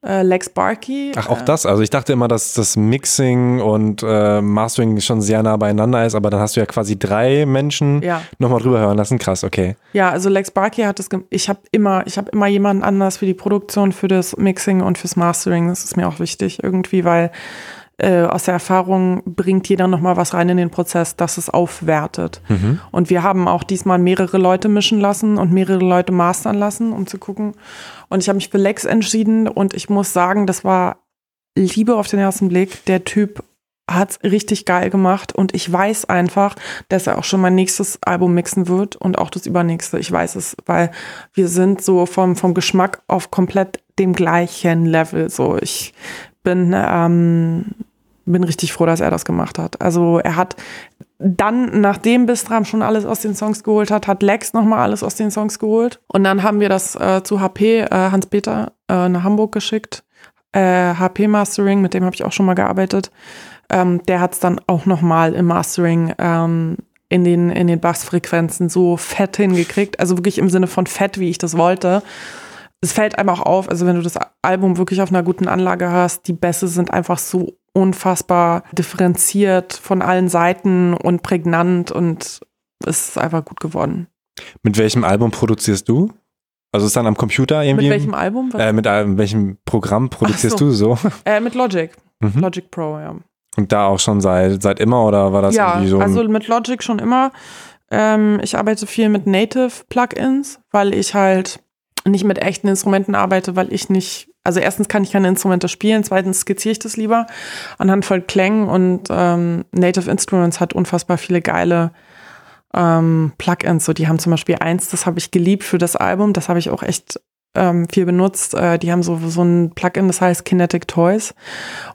Äh, Lex Barkey. Ach, auch äh, das? Also ich dachte immer, dass das Mixing und äh, Mastering schon sehr nah beieinander ist, aber dann hast du ja quasi drei Menschen Ja. nochmal drüber hören lassen. Krass, okay. Ja, also Lex Barkey hat gem- Ich habe immer, ich habe immer jemanden anders für die Produktion, für das Mixing und fürs Mastering. Das ist mir auch wichtig irgendwie, weil äh, aus der Erfahrung bringt jeder noch mal was rein in den Prozess, dass es aufwertet. Und wir haben auch diesmal mehrere Leute mischen lassen und mehrere Leute mastern lassen, um zu gucken. Und ich habe mich für Lex entschieden und ich muss sagen, das war Liebe auf den ersten Blick. Der Typ hat's richtig geil gemacht und ich weiß einfach, dass er auch schon mein nächstes Album mixen wird und auch das übernächste. Ich weiß es, weil wir sind so vom, vom Geschmack auf komplett dem gleichen Level. So, ich bin, ähm, bin richtig froh, dass er das gemacht hat. Also er hat dann, nachdem Bistram schon alles aus den Songs geholt hat, hat Lex nochmal alles aus den Songs geholt. Und dann haben wir das äh, zu HP, äh, Hans-Peter, äh, nach Hamburg geschickt. Äh, HP Mastering, mit dem habe ich auch schon mal gearbeitet. Ähm, der hat es dann auch nochmal im Mastering ähm, in den, in den Bassfrequenzen so fett hingekriegt. Also wirklich im Sinne von fett, wie ich das wollte. Es fällt einem auch auf, also wenn du das Album wirklich auf einer guten Anlage hast, die Bässe sind einfach so unfassbar differenziert von allen Seiten und prägnant und es ist einfach gut geworden. Mit welchem Album produzierst du? Also ist dann am Computer irgendwie? Mit welchem Album? Äh, mit einem, welchem Programm produzierst so. du so? Äh, mit Logic. Mhm. Logic Pro, ja. Und da auch schon seit, seit immer oder war das ja, irgendwie so? ein- also mit Logic schon immer. Ähm, ich arbeite viel mit Native Plugins, weil ich halt nicht mit echten Instrumenten arbeite, weil ich nicht, also erstens kann ich keine Instrumente spielen, zweitens skizziere ich das lieber anhand von Klängen und ähm, Native Instruments hat unfassbar viele geile ähm, Plugins. So, die haben zum Beispiel eins, das habe ich geliebt für das Album, das habe ich auch echt ähm, viel benutzt. Äh, die haben so, so ein Plugin, das heißt Kinetic Toys.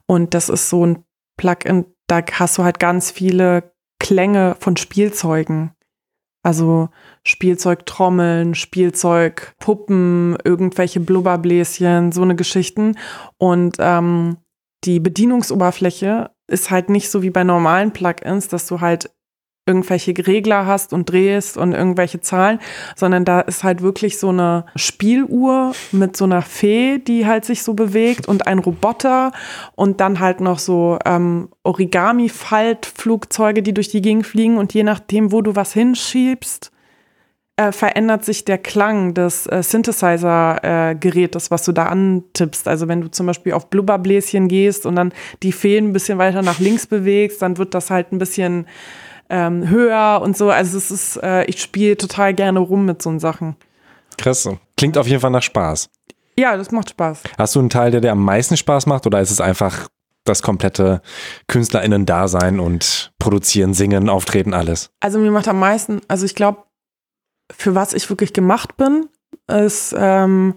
Und das ist so ein Plugin, da hast du halt ganz viele Klänge von Spielzeugen. Also Spielzeugtrommeln, Spielzeugpuppen, irgendwelche Blubberbläschen, so eine Geschichten. Und ähm, die Bedienungsoberfläche ist halt nicht so wie bei normalen Plugins, dass du halt irgendwelche Regler hast und drehst und irgendwelche Zahlen, sondern da ist halt wirklich so eine Spieluhr mit so einer Fee, die halt sich so bewegt und ein Roboter und dann halt noch so ähm, Origami-Faltflugzeuge, die durch die Gegend fliegen und je nachdem, wo du was hinschiebst, äh, verändert sich der Klang des äh, Synthesizer-Gerätes, äh, was du da antippst. Also wenn du zum Beispiel auf Blubberbläschen gehst und dann die Feen ein bisschen weiter nach links bewegst, dann wird das halt ein bisschen ähm, höher und so. Also es ist, äh, ich spiele total gerne rum mit so Sachen. Krass. Klingt auf jeden Fall nach Spaß. Ja, das macht Spaß. Hast du einen Teil, der dir am meisten Spaß macht oder ist es einfach das komplette KünstlerInnen-Dasein und produzieren, singen, auftreten, alles? Also mir macht am meisten, also ich glaube, für was ich wirklich gemacht bin, ist ähm,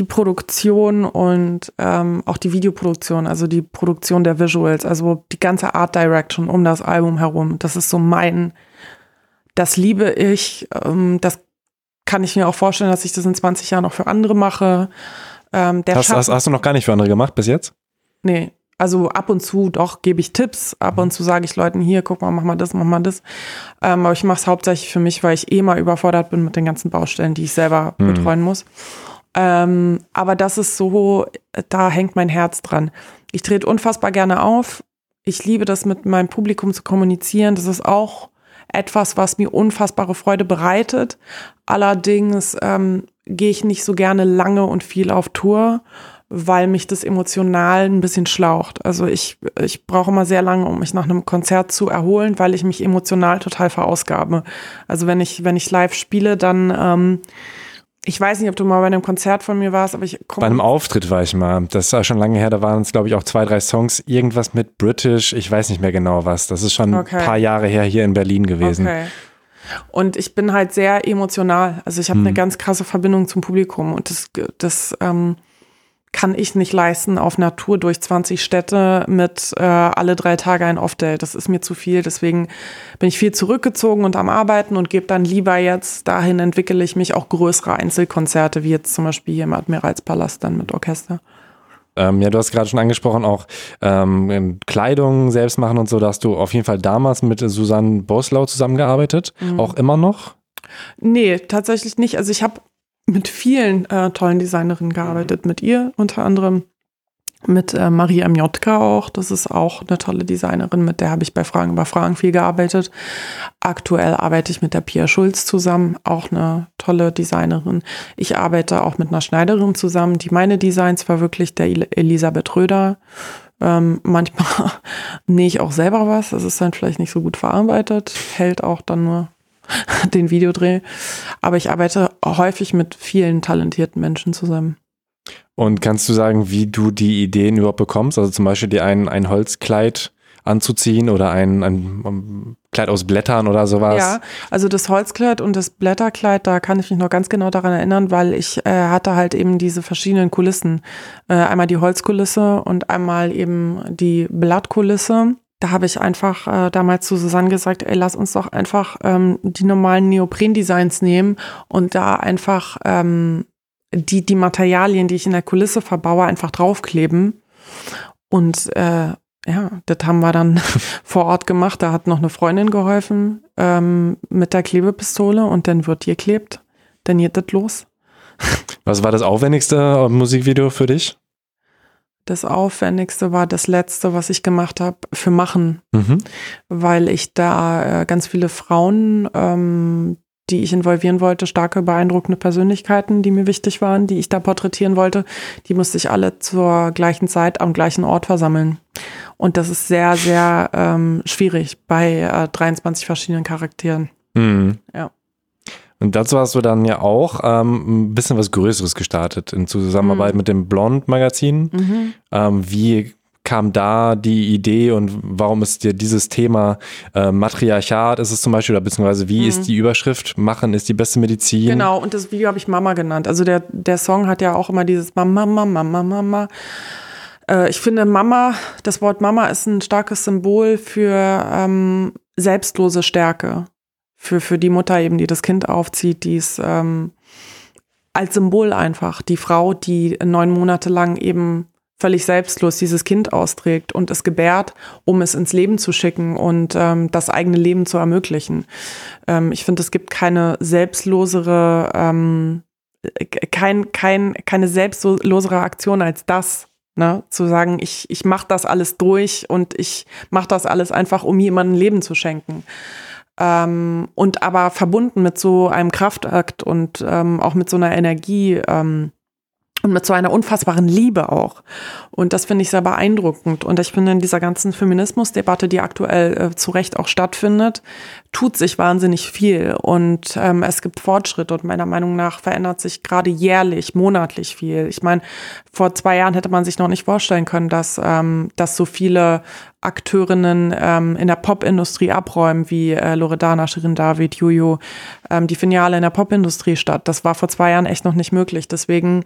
die Produktion und ähm, auch die Videoproduktion, also die Produktion der Visuals, also die ganze Art Direction um das Album herum. Das ist so mein, das liebe ich. Ähm, das kann ich mir auch vorstellen, dass ich das in 20 Jahren auch für andere mache. Ähm, hast, hast, hast du noch gar nicht für andere gemacht bis jetzt? Nee, also ab und zu doch gebe ich Tipps, ab und zu sage ich Leuten hier, guck mal, mach mal das, mach mal das. Ähm, aber ich mache es hauptsächlich für mich, weil ich eh mal überfordert bin mit den ganzen Baustellen, die ich selber mhm. betreuen muss. Ähm, aber das ist so, da hängt mein Herz dran. Ich trete unfassbar gerne auf. Ich liebe das, mit meinem Publikum zu kommunizieren. Das ist auch etwas, was mir unfassbare Freude bereitet. Allerdings ähm, gehe ich nicht so gerne lange und viel auf Tour, weil mich das emotional ein bisschen schlaucht. Also ich, ich brauche immer sehr lange, um mich nach einem Konzert zu erholen, weil ich mich emotional total verausgabe. Also wenn ich, wenn ich live spiele, dann, ähm, ich weiß nicht, ob du mal bei einem Konzert von mir warst, aber ich komme. Bei einem Auftritt war ich mal. Das ist schon lange her, da waren es, glaube ich, auch zwei, drei Songs. Irgendwas mit British, ich weiß nicht mehr genau was. Das ist schon okay. ein paar Jahre her hier in Berlin gewesen. Okay. Und ich bin halt sehr emotional. Also ich habe hm. eine ganz krasse Verbindung zum Publikum und das, das ähm, kann ich nicht leisten auf Natur durch 20 Städte mit äh, alle drei Tage ein Off-Day. Das ist mir zu viel. Deswegen bin ich viel zurückgezogen und am Arbeiten und gebe dann lieber jetzt, dahin entwickle ich mich auch größere Einzelkonzerte, wie jetzt zum Beispiel hier im Admiralspalast dann mit Orchester. Ähm, ja, du hast gerade schon angesprochen, auch ähm, Kleidung selbst machen und so. Da hast du auf jeden Fall damals mit Susanne Boslau zusammengearbeitet. Mhm. Auch immer noch? Nee, tatsächlich nicht. Also ich habe mit vielen äh, tollen Designerinnen gearbeitet, mit ihr unter anderem, mit äh, Maria Miotka auch, das ist auch eine tolle Designerin, mit der habe ich bei Fragen über Fragen viel gearbeitet. Aktuell arbeite ich mit der Pia Schulz zusammen, auch eine tolle Designerin. Ich arbeite auch mit einer Schneiderin zusammen, die meine Designs verwirklicht, der Elisabeth Röder. Ähm, manchmal nähe ich auch selber was, das ist dann vielleicht nicht so gut verarbeitet, hält auch dann nur den Videodreh. Aber ich arbeite häufig mit vielen talentierten Menschen zusammen. Und kannst du sagen, wie du die Ideen überhaupt bekommst? Also zum Beispiel dir ein, ein Holzkleid anzuziehen oder ein, ein Kleid aus Blättern oder sowas? Ja, also das Holzkleid und das Blätterkleid, da kann ich mich noch ganz genau daran erinnern, weil ich äh, hatte halt eben diese verschiedenen Kulissen. Äh, einmal die Holzkulisse und einmal eben die Blattkulisse da habe ich einfach äh, damals zu Susanne gesagt, ey, lass uns doch einfach ähm, die normalen Neopren-Designs nehmen und da einfach ähm, die, die Materialien, die ich in der Kulisse verbaue, einfach draufkleben. Und äh, ja, das haben wir dann vor Ort gemacht. Da hat noch eine Freundin geholfen ähm, mit der Klebepistole und dann wird geklebt. Dann geht das los. Was war das aufwendigste Musikvideo für dich? Das Aufwendigste war das letzte, was ich gemacht habe für Machen, mhm. weil ich da äh, ganz viele Frauen, ähm, die ich involvieren wollte, starke, beeindruckende Persönlichkeiten, die mir wichtig waren, die ich da porträtieren wollte, die musste ich alle zur gleichen Zeit am gleichen Ort versammeln. Und das ist sehr, sehr ähm, schwierig bei äh, 23 verschiedenen Charakteren. Mhm. Ja. Und dazu hast du dann ja auch ähm, ein bisschen was Größeres gestartet in Zusammenarbeit mhm. mit dem Blond-Magazin. Mhm. Ähm, wie kam da die Idee und warum ist dir dieses Thema äh, Matriarchat ist es zum Beispiel oder beziehungsweise wie mhm. ist die Überschrift Machen ist die beste Medizin? Genau, und das Video habe ich Mama genannt. Also der, der Song hat ja auch immer dieses Mama, Mama, Mama, Mama. Äh, ich finde Mama, das Wort Mama ist ein starkes Symbol für ähm, selbstlose Stärke für, für die Mutter eben, die das Kind aufzieht, die ist ähm, als Symbol einfach die Frau, die neun Monate lang eben völlig selbstlos dieses Kind austrägt und es gebärt, um es ins Leben zu schicken und ähm, das eigene Leben zu ermöglichen. Ähm, ich finde, es gibt keine selbstlosere, ähm, kein, kein, keine selbstlosere Aktion als das. Ne? Zu sagen, ich, ich mache das alles durch und ich mache das alles einfach, um jemandem Leben zu schenken. Ähm, und aber verbunden mit so einem Kraftakt und ähm, auch mit so einer Energie, ähm, und mit so einer unfassbaren Liebe auch. Und das finde ich sehr beeindruckend. Und ich finde, in dieser ganzen Feminismusdebatte, die aktuell äh, zu Recht auch stattfindet, tut sich wahnsinnig viel. Und ähm, es gibt Fortschritte. Und meiner Meinung nach verändert sich gerade jährlich, monatlich viel. Ich meine, vor zwei Jahren hätte man sich noch nicht vorstellen können, dass, ähm, dass so viele Akteurinnen ähm, in der Popindustrie abräumen, wie äh, Loredana, Shirin David, Juju, ähm, die Filiale in der Popindustrie statt. Das war vor zwei Jahren echt noch nicht möglich. Deswegen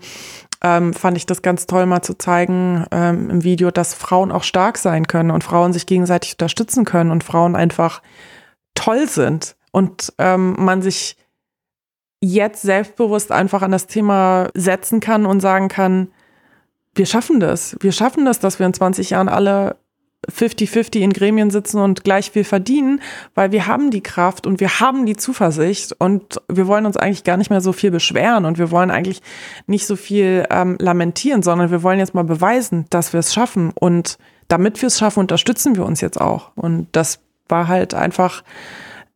ähm, fand ich das ganz toll, mal zu zeigen ähm, im Video, dass Frauen auch stark sein können und Frauen sich gegenseitig unterstützen können und Frauen einfach toll sind und ähm, man sich jetzt selbstbewusst einfach an das Thema setzen kann und sagen kann, wir schaffen das. Wir schaffen das, dass wir in 20 Jahren alle 50-50 in Gremien sitzen und gleich viel verdienen, weil wir haben die Kraft und wir haben die Zuversicht und wir wollen uns eigentlich gar nicht mehr so viel beschweren und wir wollen eigentlich nicht so viel ähm, lamentieren, sondern wir wollen jetzt mal beweisen, dass wir es schaffen und damit wir es schaffen, unterstützen wir uns jetzt auch. Und das war halt einfach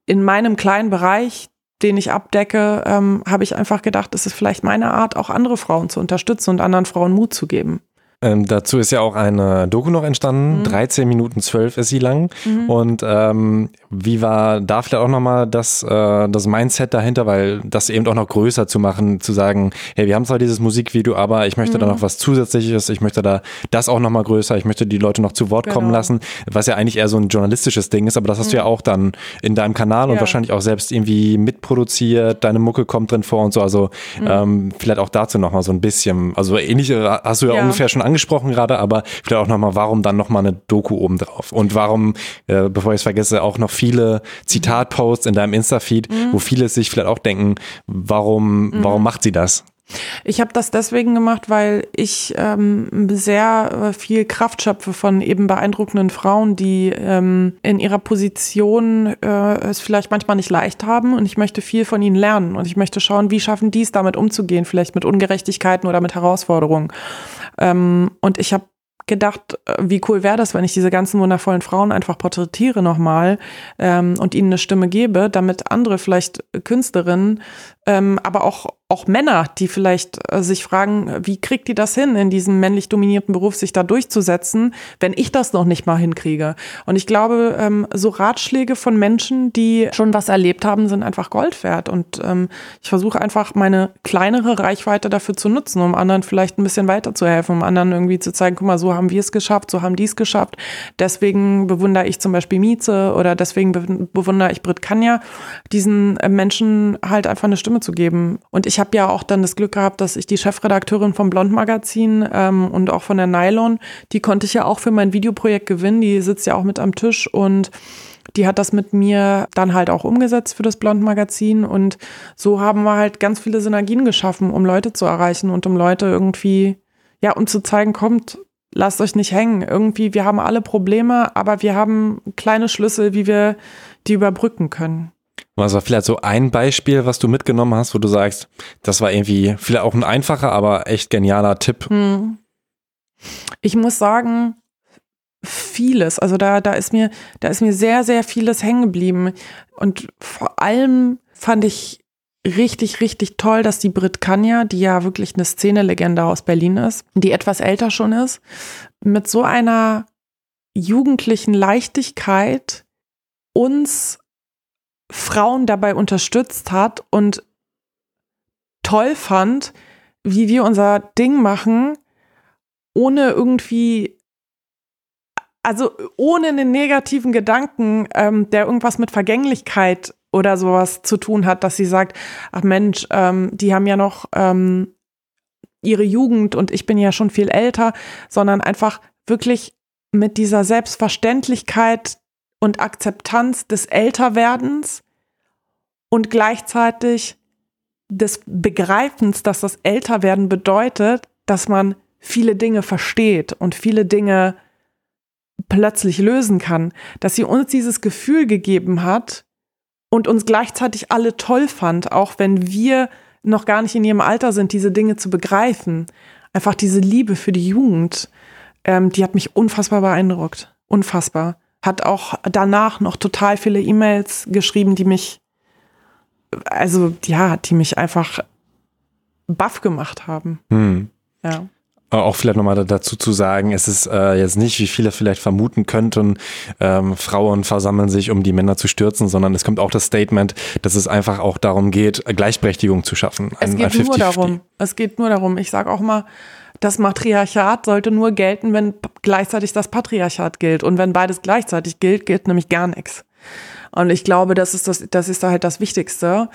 in meinem kleinen Bereich, den ich abdecke, ähm, habe ich einfach gedacht, es ist vielleicht meine Art, auch andere Frauen zu unterstützen und anderen Frauen Mut zu geben. Ähm, dazu ist ja auch eine Doku noch entstanden, mhm. 13 Minuten 12 ist sie lang. Mhm. Und ähm, wie war da vielleicht auch nochmal das, äh, das Mindset dahinter, weil das eben auch noch größer zu machen, zu sagen, hey, wir haben zwar dieses Musikvideo, aber ich möchte mhm. da noch was Zusätzliches, ich möchte da das auch nochmal größer, ich möchte die Leute noch zu Wort genau. kommen lassen, was ja eigentlich eher so ein journalistisches Ding ist, aber das hast du ja mhm. auch dann in deinem Kanal ja. und wahrscheinlich auch selbst irgendwie mitproduziert, deine Mucke kommt drin vor und so, also mhm. ähm, vielleicht auch dazu nochmal so ein bisschen, also ähnlich hast du ja, ja. ungefähr schon angesprochen gerade, aber vielleicht auch nochmal, warum dann nochmal eine Doku oben drauf? Und warum, äh, bevor ich es vergesse, auch noch viele Zitatposts in deinem Insta-Feed, mhm. wo viele sich vielleicht auch denken, warum, mhm. warum macht sie das? Ich habe das deswegen gemacht, weil ich ähm, sehr äh, viel Kraft schöpfe von eben beeindruckenden Frauen, die ähm, in ihrer Position äh, es vielleicht manchmal nicht leicht haben. Und ich möchte viel von ihnen lernen. Und ich möchte schauen, wie schaffen die es damit umzugehen, vielleicht mit Ungerechtigkeiten oder mit Herausforderungen. Ähm, und ich habe gedacht, äh, wie cool wäre das, wenn ich diese ganzen wundervollen Frauen einfach porträtiere nochmal ähm, und ihnen eine Stimme gebe, damit andere vielleicht Künstlerinnen, ähm, aber auch auch Männer, die vielleicht äh, sich fragen, wie kriegt die das hin, in diesem männlich dominierten Beruf sich da durchzusetzen, wenn ich das noch nicht mal hinkriege. Und ich glaube, ähm, so Ratschläge von Menschen, die schon was erlebt haben, sind einfach Gold wert. Und ähm, ich versuche einfach meine kleinere Reichweite dafür zu nutzen, um anderen vielleicht ein bisschen weiterzuhelfen, um anderen irgendwie zu zeigen, guck mal, so haben wir es geschafft, so haben die es geschafft. Deswegen bewundere ich zum Beispiel Mieze oder deswegen bewundere ich Brit Kanja, diesen äh, Menschen halt einfach eine Stimme zu geben. Und ich ich habe ja auch dann das Glück gehabt, dass ich die Chefredakteurin vom Blond Magazin ähm, und auch von der Nylon, die konnte ich ja auch für mein Videoprojekt gewinnen. Die sitzt ja auch mit am Tisch und die hat das mit mir dann halt auch umgesetzt für das Blond Magazin und so haben wir halt ganz viele Synergien geschaffen, um Leute zu erreichen und um Leute irgendwie, ja, um zu zeigen, kommt, lasst euch nicht hängen. Irgendwie, wir haben alle Probleme, aber wir haben kleine Schlüssel, wie wir die überbrücken können. Was war vielleicht so ein Beispiel, was du mitgenommen hast, wo du sagst, das war irgendwie vielleicht auch ein einfacher, aber echt genialer Tipp? Hm. Ich muss sagen, vieles. Also da, da ist mir, da ist mir sehr, sehr vieles hängen geblieben. Und vor allem fand ich richtig, richtig toll, dass die Brit Kanya, die ja wirklich eine Szenelegende aus Berlin ist, die etwas älter schon ist, mit so einer jugendlichen Leichtigkeit uns Frauen dabei unterstützt hat und toll fand, wie wir unser Ding machen, ohne irgendwie, also ohne einen negativen Gedanken, ähm, der irgendwas mit Vergänglichkeit oder sowas zu tun hat, dass sie sagt, ach Mensch, ähm, die haben ja noch ähm, ihre Jugend und ich bin ja schon viel älter, sondern einfach wirklich mit dieser Selbstverständlichkeit und Akzeptanz des Älterwerdens und gleichzeitig des Begreifens, dass das Älterwerden bedeutet, dass man viele Dinge versteht und viele Dinge plötzlich lösen kann, dass sie uns dieses Gefühl gegeben hat und uns gleichzeitig alle toll fand, auch wenn wir noch gar nicht in ihrem Alter sind, diese Dinge zu begreifen. Einfach diese Liebe für die Jugend, ähm, die hat mich unfassbar beeindruckt. Unfassbar. Hat auch danach noch total viele E-Mails geschrieben, die mich, also ja, die mich einfach baff gemacht haben. Hm. Ja. Auch vielleicht nochmal dazu zu sagen, es ist äh, jetzt nicht, wie viele vielleicht vermuten könnten, ähm, Frauen versammeln sich, um die Männer zu stürzen, sondern es kommt auch das Statement, dass es einfach auch darum geht, Gleichberechtigung zu schaffen. Es geht nur darum. Es geht nur darum. Ich sage auch mal, das Matriarchat sollte nur gelten, wenn gleichzeitig das Patriarchat gilt. Und wenn beides gleichzeitig gilt, gilt nämlich gar nichts. Und ich glaube, das ist das, das ist da halt das Wichtigste.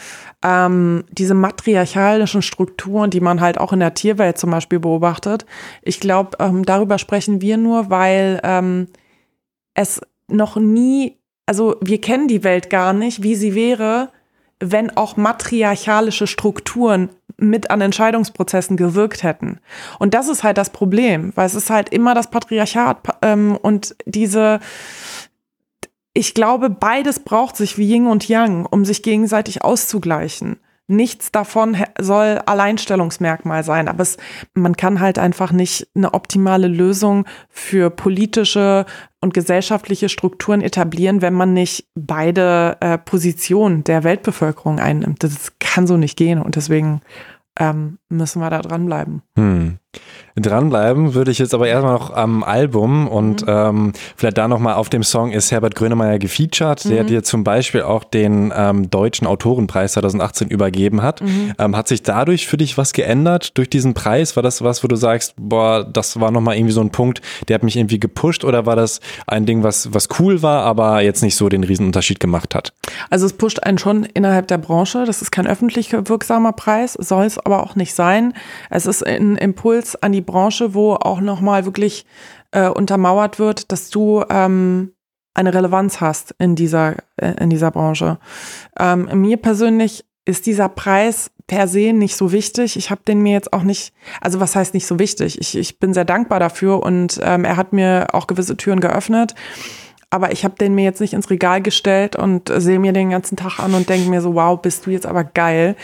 Ähm, diese matriarchalischen Strukturen, die man halt auch in der Tierwelt zum Beispiel beobachtet. Ich glaube, ähm, darüber sprechen wir nur, weil ähm, es noch nie, also wir kennen die Welt gar nicht, wie sie wäre, wenn auch matriarchalische Strukturen mit an Entscheidungsprozessen gewirkt hätten. Und das ist halt das Problem, weil es ist halt immer das Patriarchat ähm, und diese ich glaube, beides braucht sich wie Yin und Yang, um sich gegenseitig auszugleichen. Nichts davon soll Alleinstellungsmerkmal sein, aber es, man kann halt einfach nicht eine optimale Lösung für politische und gesellschaftliche Strukturen etablieren, wenn man nicht beide äh, Positionen der Weltbevölkerung einnimmt. Das kann so nicht gehen und deswegen ähm, müssen wir da dranbleiben. Hm. Dranbleiben würde ich jetzt aber erstmal noch am Album und mhm. ähm, vielleicht da nochmal auf dem Song ist Herbert Grönemeyer gefeatured, mhm. der dir zum Beispiel auch den ähm, Deutschen Autorenpreis 2018 übergeben hat. Mhm. Ähm, hat sich dadurch für dich was geändert durch diesen Preis? War das was, wo du sagst, boah, das war nochmal irgendwie so ein Punkt, der hat mich irgendwie gepusht oder war das ein Ding, was, was cool war, aber jetzt nicht so den Riesenunterschied gemacht hat? Also es pusht einen schon innerhalb der Branche. Das ist kein öffentlich wirksamer Preis, soll es aber auch nicht sein. Es ist ein Impuls an die Branche, wo auch nochmal wirklich äh, untermauert wird, dass du ähm, eine Relevanz hast in dieser, äh, in dieser Branche. Ähm, mir persönlich ist dieser Preis per se nicht so wichtig. Ich habe den mir jetzt auch nicht, also was heißt nicht so wichtig? Ich, ich bin sehr dankbar dafür und ähm, er hat mir auch gewisse Türen geöffnet aber ich habe den mir jetzt nicht ins Regal gestellt und sehe mir den ganzen Tag an und denke mir so, wow, bist du jetzt aber geil,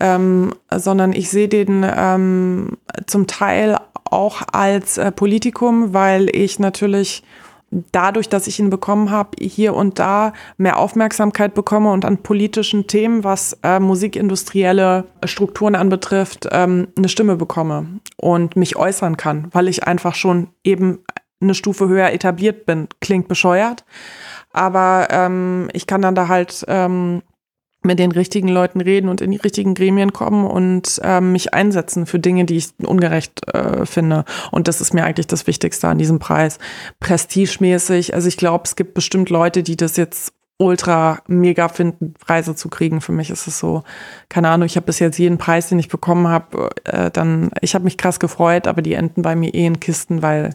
ähm, sondern ich sehe den ähm, zum Teil auch als äh, Politikum, weil ich natürlich dadurch, dass ich ihn bekommen habe, hier und da mehr Aufmerksamkeit bekomme und an politischen Themen, was äh, musikindustrielle Strukturen anbetrifft, ähm, eine Stimme bekomme und mich äußern kann, weil ich einfach schon eben eine Stufe höher etabliert bin. Klingt bescheuert, aber ähm, ich kann dann da halt ähm, mit den richtigen Leuten reden und in die richtigen Gremien kommen und ähm, mich einsetzen für Dinge, die ich ungerecht äh, finde. Und das ist mir eigentlich das Wichtigste an diesem Preis. Prestigemäßig, also ich glaube, es gibt bestimmt Leute, die das jetzt ultra mega finden, Preise zu kriegen. Für mich ist es so, keine Ahnung, ich habe bis jetzt jeden Preis, den ich bekommen habe, äh, dann, ich habe mich krass gefreut, aber die enden bei mir eh in Kisten, weil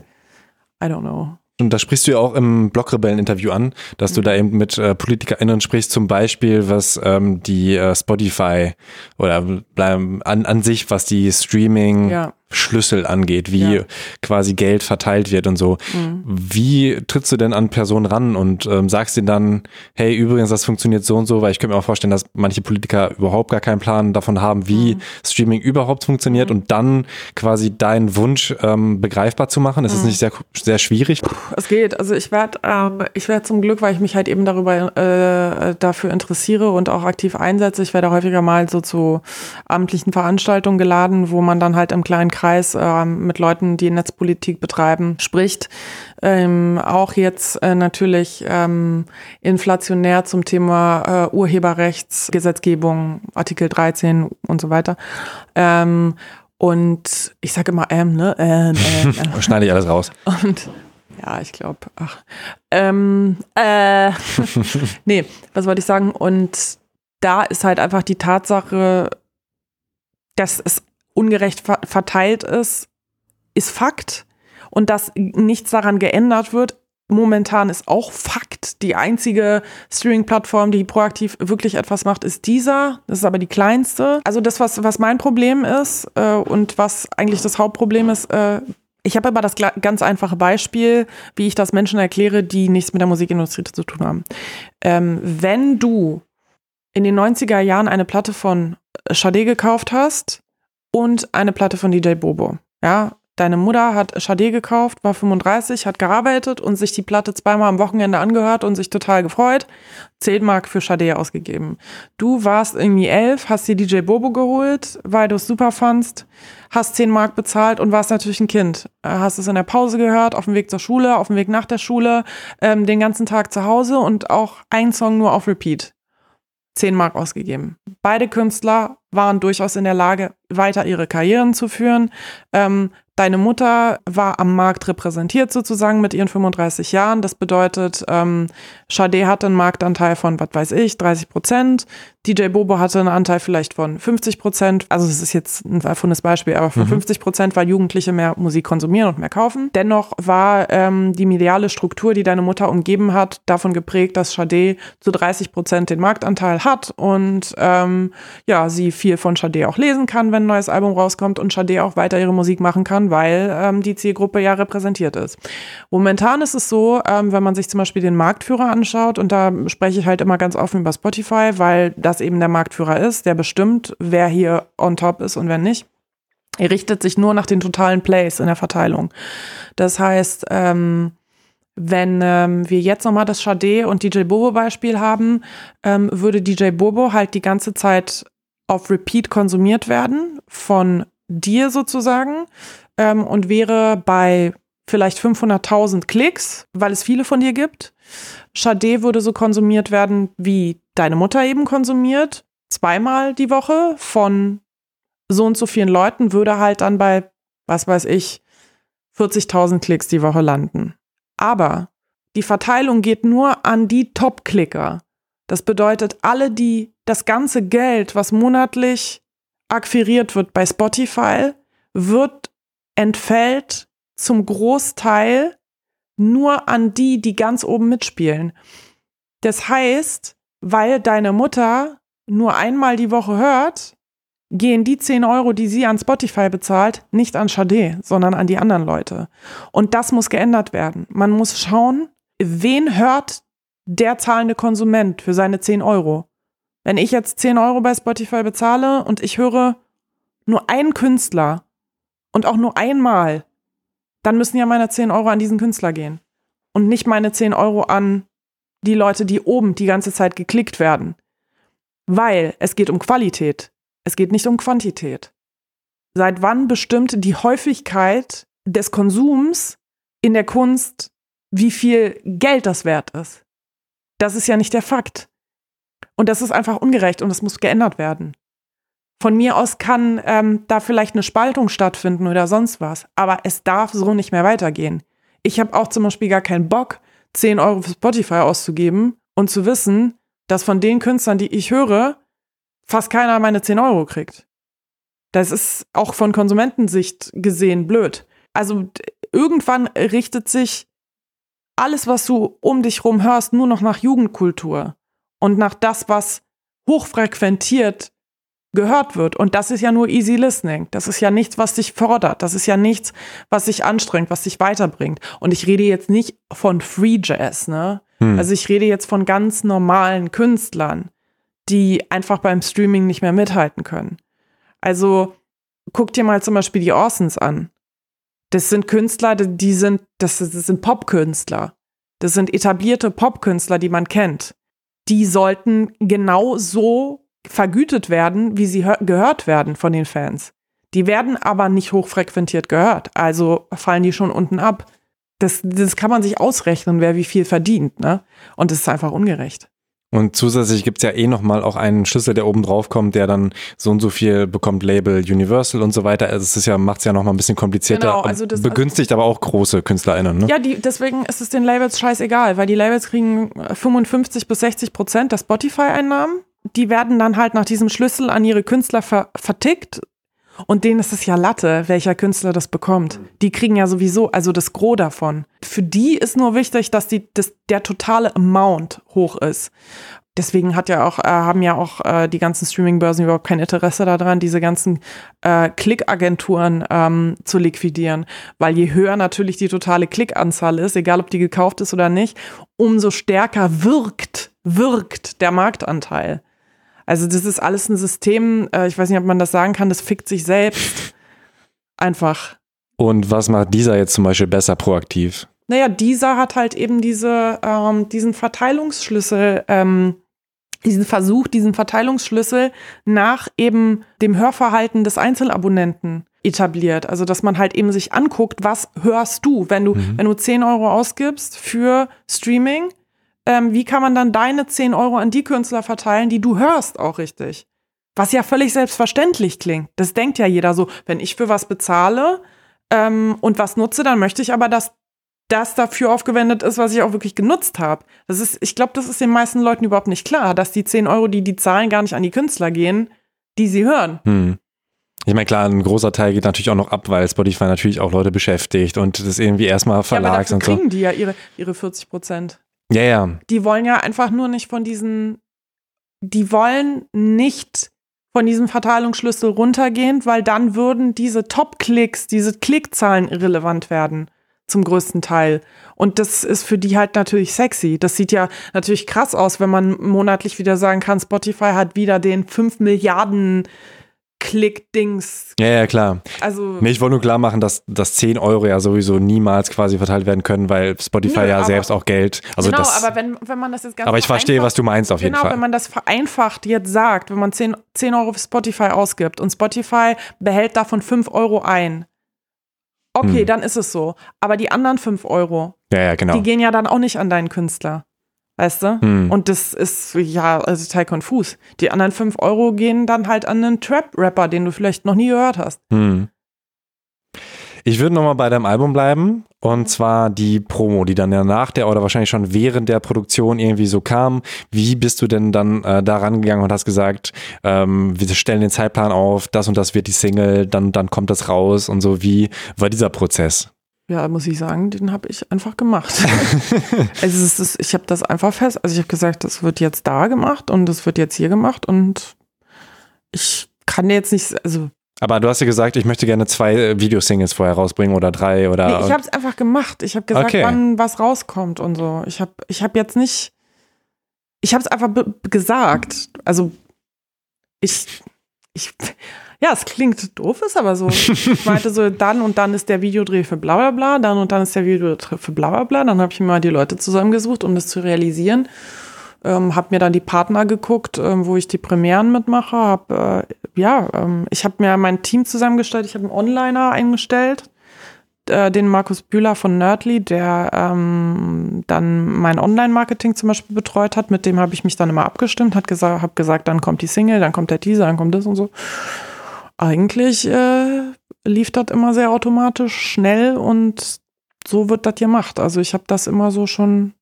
I don't know. Und da sprichst du ja auch im Blogrebellen-Interview an, dass mhm. du da eben mit äh, PolitikerInnen sprichst, zum Beispiel, was ähm, die äh, Spotify oder bleiben an, an sich, was die Streaming ja. Schlüssel angeht, wie ja. quasi Geld verteilt wird und so. Mhm. Wie trittst du denn an Personen ran und ähm, sagst denen dann, hey, übrigens, das funktioniert so und so, weil ich könnte mir auch vorstellen, dass manche Politiker überhaupt gar keinen Plan davon haben, wie mhm. Streaming überhaupt funktioniert mhm. und dann quasi deinen Wunsch ähm, begreifbar zu machen. Ist es mhm. nicht sehr, sehr schwierig? Es geht. Also ich werde ähm, ich werde zum Glück, weil ich mich halt eben darüber äh, dafür interessiere und auch aktiv einsetze, ich werde häufiger mal so zu amtlichen Veranstaltungen geladen, wo man dann halt im kleinen Kreis Kreis äh, mit Leuten, die Netzpolitik betreiben, spricht. Ähm, auch jetzt äh, natürlich ähm, inflationär zum Thema äh, Urheberrechtsgesetzgebung, Artikel 13 und so weiter. Ähm, und ich sage immer ähm, ne? Ähm, ähm, Schneide ich alles raus. Und ja, ich glaube, ach. Ähm, äh, nee, was wollte ich sagen? Und da ist halt einfach die Tatsache, dass es ungerecht verteilt ist, ist Fakt. Und dass nichts daran geändert wird, momentan ist auch Fakt. Die einzige Streaming-Plattform, die proaktiv wirklich etwas macht, ist dieser. Das ist aber die kleinste. Also das, was, was mein Problem ist äh, und was eigentlich das Hauptproblem ist, äh, ich habe aber das ganz einfache Beispiel, wie ich das Menschen erkläre, die nichts mit der Musikindustrie zu tun haben. Ähm, wenn du in den 90er Jahren eine Platte von Sade gekauft hast und eine Platte von DJ Bobo, ja, Deine Mutter hat Sade gekauft, war 35, hat gearbeitet und sich die Platte zweimal am Wochenende angehört und sich total gefreut. 10 Mark für Sade ausgegeben. Du warst irgendwie elf, hast dir DJ Bobo geholt, weil du es super fandst, hast 10 Mark bezahlt und warst natürlich ein Kind. Äh, hast es in der Pause gehört, auf dem Weg zur Schule, auf dem Weg nach der Schule, ähm, den ganzen Tag zu Hause und auch ein Song nur auf Repeat. 10 Mark ausgegeben. Beide Künstler waren durchaus in der Lage, weiter ihre Karrieren zu führen, ähm, Deine Mutter war am Markt repräsentiert sozusagen mit ihren 35 Jahren. Das bedeutet, ähm, Sade hatte einen Marktanteil von, was weiß ich, 30 Prozent. DJ Bobo hatte einen Anteil vielleicht von 50 Prozent. Also das ist jetzt ein erfundenes Beispiel, aber von mhm. 50 Prozent, weil Jugendliche mehr Musik konsumieren und mehr kaufen. Dennoch war ähm, die mediale Struktur, die deine Mutter umgeben hat, davon geprägt, dass Sade zu 30 Prozent den Marktanteil hat und ähm, ja, sie viel von Sade auch lesen kann, wenn ein neues Album rauskommt und Sade auch weiter ihre Musik machen kann kann, weil ähm, die Zielgruppe ja repräsentiert ist. Momentan ist es so, ähm, wenn man sich zum Beispiel den Marktführer anschaut, und da spreche ich halt immer ganz offen über Spotify, weil das eben der Marktführer ist, der bestimmt, wer hier on top ist und wer nicht. Er richtet sich nur nach den totalen Plays in der Verteilung. Das heißt, ähm, wenn ähm, wir jetzt nochmal das Sade und DJ Bobo Beispiel haben, ähm, würde DJ Bobo halt die ganze Zeit auf Repeat konsumiert werden von dir sozusagen ähm, und wäre bei vielleicht 500.000 Klicks, weil es viele von dir gibt. Sade würde so konsumiert werden, wie deine Mutter eben konsumiert, zweimal die Woche von so und so vielen Leuten, würde halt dann bei, was weiß ich, 40.000 Klicks die Woche landen. Aber die Verteilung geht nur an die Top-Klicker. Das bedeutet, alle, die das ganze Geld, was monatlich akquiriert wird bei Spotify, wird entfällt zum Großteil nur an die, die ganz oben mitspielen. Das heißt, weil deine Mutter nur einmal die Woche hört, gehen die 10 Euro, die sie an Spotify bezahlt, nicht an Sade, sondern an die anderen Leute. Und das muss geändert werden. Man muss schauen, wen hört der zahlende Konsument für seine 10 Euro. Wenn ich jetzt 10 Euro bei Spotify bezahle und ich höre nur einen Künstler und auch nur einmal, dann müssen ja meine 10 Euro an diesen Künstler gehen. Und nicht meine 10 Euro an die Leute, die oben die ganze Zeit geklickt werden. Weil es geht um Qualität. Es geht nicht um Quantität. Seit wann bestimmt die Häufigkeit des Konsums in der Kunst, wie viel Geld das wert ist? Das ist ja nicht der Fakt. Und das ist einfach ungerecht und das muss geändert werden. Von mir aus kann ähm, da vielleicht eine Spaltung stattfinden oder sonst was, aber es darf so nicht mehr weitergehen. Ich habe auch zum Beispiel gar keinen Bock, 10 Euro für Spotify auszugeben und zu wissen, dass von den Künstlern, die ich höre, fast keiner meine 10 Euro kriegt. Das ist auch von Konsumentensicht gesehen blöd. Also irgendwann richtet sich alles, was du um dich rum hörst, nur noch nach Jugendkultur und nach das, was hochfrequentiert gehört wird. Und das ist ja nur easy listening. Das ist ja nichts, was dich fordert. Das ist ja nichts, was dich anstrengt, was dich weiterbringt. Und ich rede jetzt nicht von Free Jazz, ne? Hm. Also ich rede jetzt von ganz normalen Künstlern, die einfach beim Streaming nicht mehr mithalten können. Also guck dir mal zum Beispiel die Orsons an. Das sind Künstler, die sind, das, das sind Popkünstler. Das sind etablierte Popkünstler, die man kennt die sollten genau so vergütet werden, wie sie gehört werden von den Fans. Die werden aber nicht hochfrequentiert gehört, also fallen die schon unten ab. Das, das kann man sich ausrechnen, wer wie viel verdient, ne? Und das ist einfach ungerecht. Und zusätzlich gibt es ja eh nochmal auch einen Schlüssel, der oben drauf kommt, der dann so und so viel bekommt, Label Universal und so weiter. Also es ist ja, macht es ja nochmal ein bisschen komplizierter. Genau, also das, begünstigt aber auch große KünstlerInnen, ne? Ja, die, deswegen ist es den Labels scheißegal, weil die Labels kriegen 55 bis 60 Prozent der Spotify-Einnahmen. Die werden dann halt nach diesem Schlüssel an ihre Künstler ver vertickt Und denen ist es ja Latte, welcher Künstler das bekommt. Die kriegen ja sowieso, also das Gros davon. Für die ist nur wichtig, dass die, dass der totale Amount hoch ist. Deswegen hat ja auch, äh, haben ja auch äh, die ganzen Streaming-Börsen überhaupt kein Interesse daran, diese ganzen äh, Klickagenturen ähm, zu liquidieren. Weil je höher natürlich die totale Klickanzahl ist, egal ob die gekauft ist oder nicht, umso stärker wirkt, wirkt der Marktanteil. Also das ist alles ein System, äh, ich weiß nicht, ob man das sagen kann, das fickt sich selbst einfach. Und was macht dieser jetzt zum Beispiel besser proaktiv? Naja, dieser hat halt eben diese, ähm, diesen Verteilungsschlüssel, ähm, diesen Versuch, diesen Verteilungsschlüssel nach eben dem Hörverhalten des Einzelabonnenten etabliert. Also, dass man halt eben sich anguckt, was hörst du, wenn du, mhm. wenn du 10 Euro ausgibst für Streaming, ähm, wie kann man dann deine 10 Euro an die Künstler verteilen, die du hörst auch richtig? Was ja völlig selbstverständlich klingt. Das denkt ja jeder so, wenn ich für was bezahle ähm, und was nutze, dann möchte ich aber, dass das dafür aufgewendet ist, was ich auch wirklich genutzt habe. Das ist, ich glaube, das ist den meisten Leuten überhaupt nicht klar, dass die 10 Euro, die die zahlen, gar nicht an die Künstler gehen, die sie hören. Hm. Ich meine, klar, ein großer Teil geht natürlich auch noch ab, weil Spotify natürlich auch Leute beschäftigt und das irgendwie erstmal Verlags ja, aber und so. kriegen die ja ihre, ihre 40 Prozent. Ja, ja. Die wollen ja einfach nur nicht von diesen, die wollen nicht von diesem Verteilungsschlüssel runtergehen, weil dann würden diese Top-Klicks, diese Klickzahlen irrelevant werden. Zum größten Teil. Und das ist für die halt natürlich sexy. Das sieht ja natürlich krass aus, wenn man monatlich wieder sagen kann, Spotify hat wieder den 5 Milliarden Klick-Dings. Ja, ja, klar. Also, nee, ich wollte nur klar machen, dass, dass 10 Euro ja sowieso niemals quasi verteilt werden können, weil Spotify nö, ja aber, selbst auch Geld. Also genau, das, aber wenn, wenn man das jetzt ganz Aber ich verstehe, was du meinst auf jeden genau, Fall. Genau, wenn man das vereinfacht jetzt sagt, wenn man 10, 10 Euro für Spotify ausgibt und Spotify behält davon 5 Euro ein. Okay, hm. dann ist es so. Aber die anderen 5 Euro, ja, ja, genau. die gehen ja dann auch nicht an deinen Künstler. Weißt du? Hm. Und das ist ja also total konfus. Die anderen 5 Euro gehen dann halt an einen Trap-Rapper, den du vielleicht noch nie gehört hast. Hm. Ich würde nochmal bei deinem Album bleiben und zwar die Promo, die dann ja nach der oder wahrscheinlich schon während der Produktion irgendwie so kam. Wie bist du denn dann äh, da rangegangen und hast gesagt, ähm, wir stellen den Zeitplan auf, das und das wird die Single, dann, dann kommt das raus und so. Wie war dieser Prozess? Ja, muss ich sagen, den habe ich einfach gemacht. also es ist, ich habe das einfach fest, also ich habe gesagt, das wird jetzt da gemacht und das wird jetzt hier gemacht und ich kann jetzt nicht, also aber du hast ja gesagt, ich möchte gerne zwei äh, Videosingles vorher rausbringen oder drei oder. Nee, ich habe es einfach gemacht. Ich habe gesagt, okay. wann was rauskommt und so. Ich habe ich hab jetzt nicht. Ich habe es einfach gesagt. Also ich, ich ja, es klingt doof, ist aber so. Ich meinte so, dann und dann ist der Videodreh für bla bla bla, dann und dann ist der Videodreh für bla bla bla. Dann habe ich mir mal die Leute zusammengesucht, um das zu realisieren. Ähm, habe mir dann die Partner geguckt, ähm, wo ich die Premieren mitmache. Hab, äh, ja, ähm, ich habe mir mein Team zusammengestellt. Ich habe einen Onliner eingestellt, äh, den Markus Bühler von Nerdly, der ähm, dann mein Online-Marketing zum Beispiel betreut hat. Mit dem habe ich mich dann immer abgestimmt, hat gesagt, habe gesagt, dann kommt die Single, dann kommt der Teaser, dann kommt das und so eigentlich äh, lief das immer sehr automatisch, schnell und so wird das gemacht. Also ich habe das immer so schon,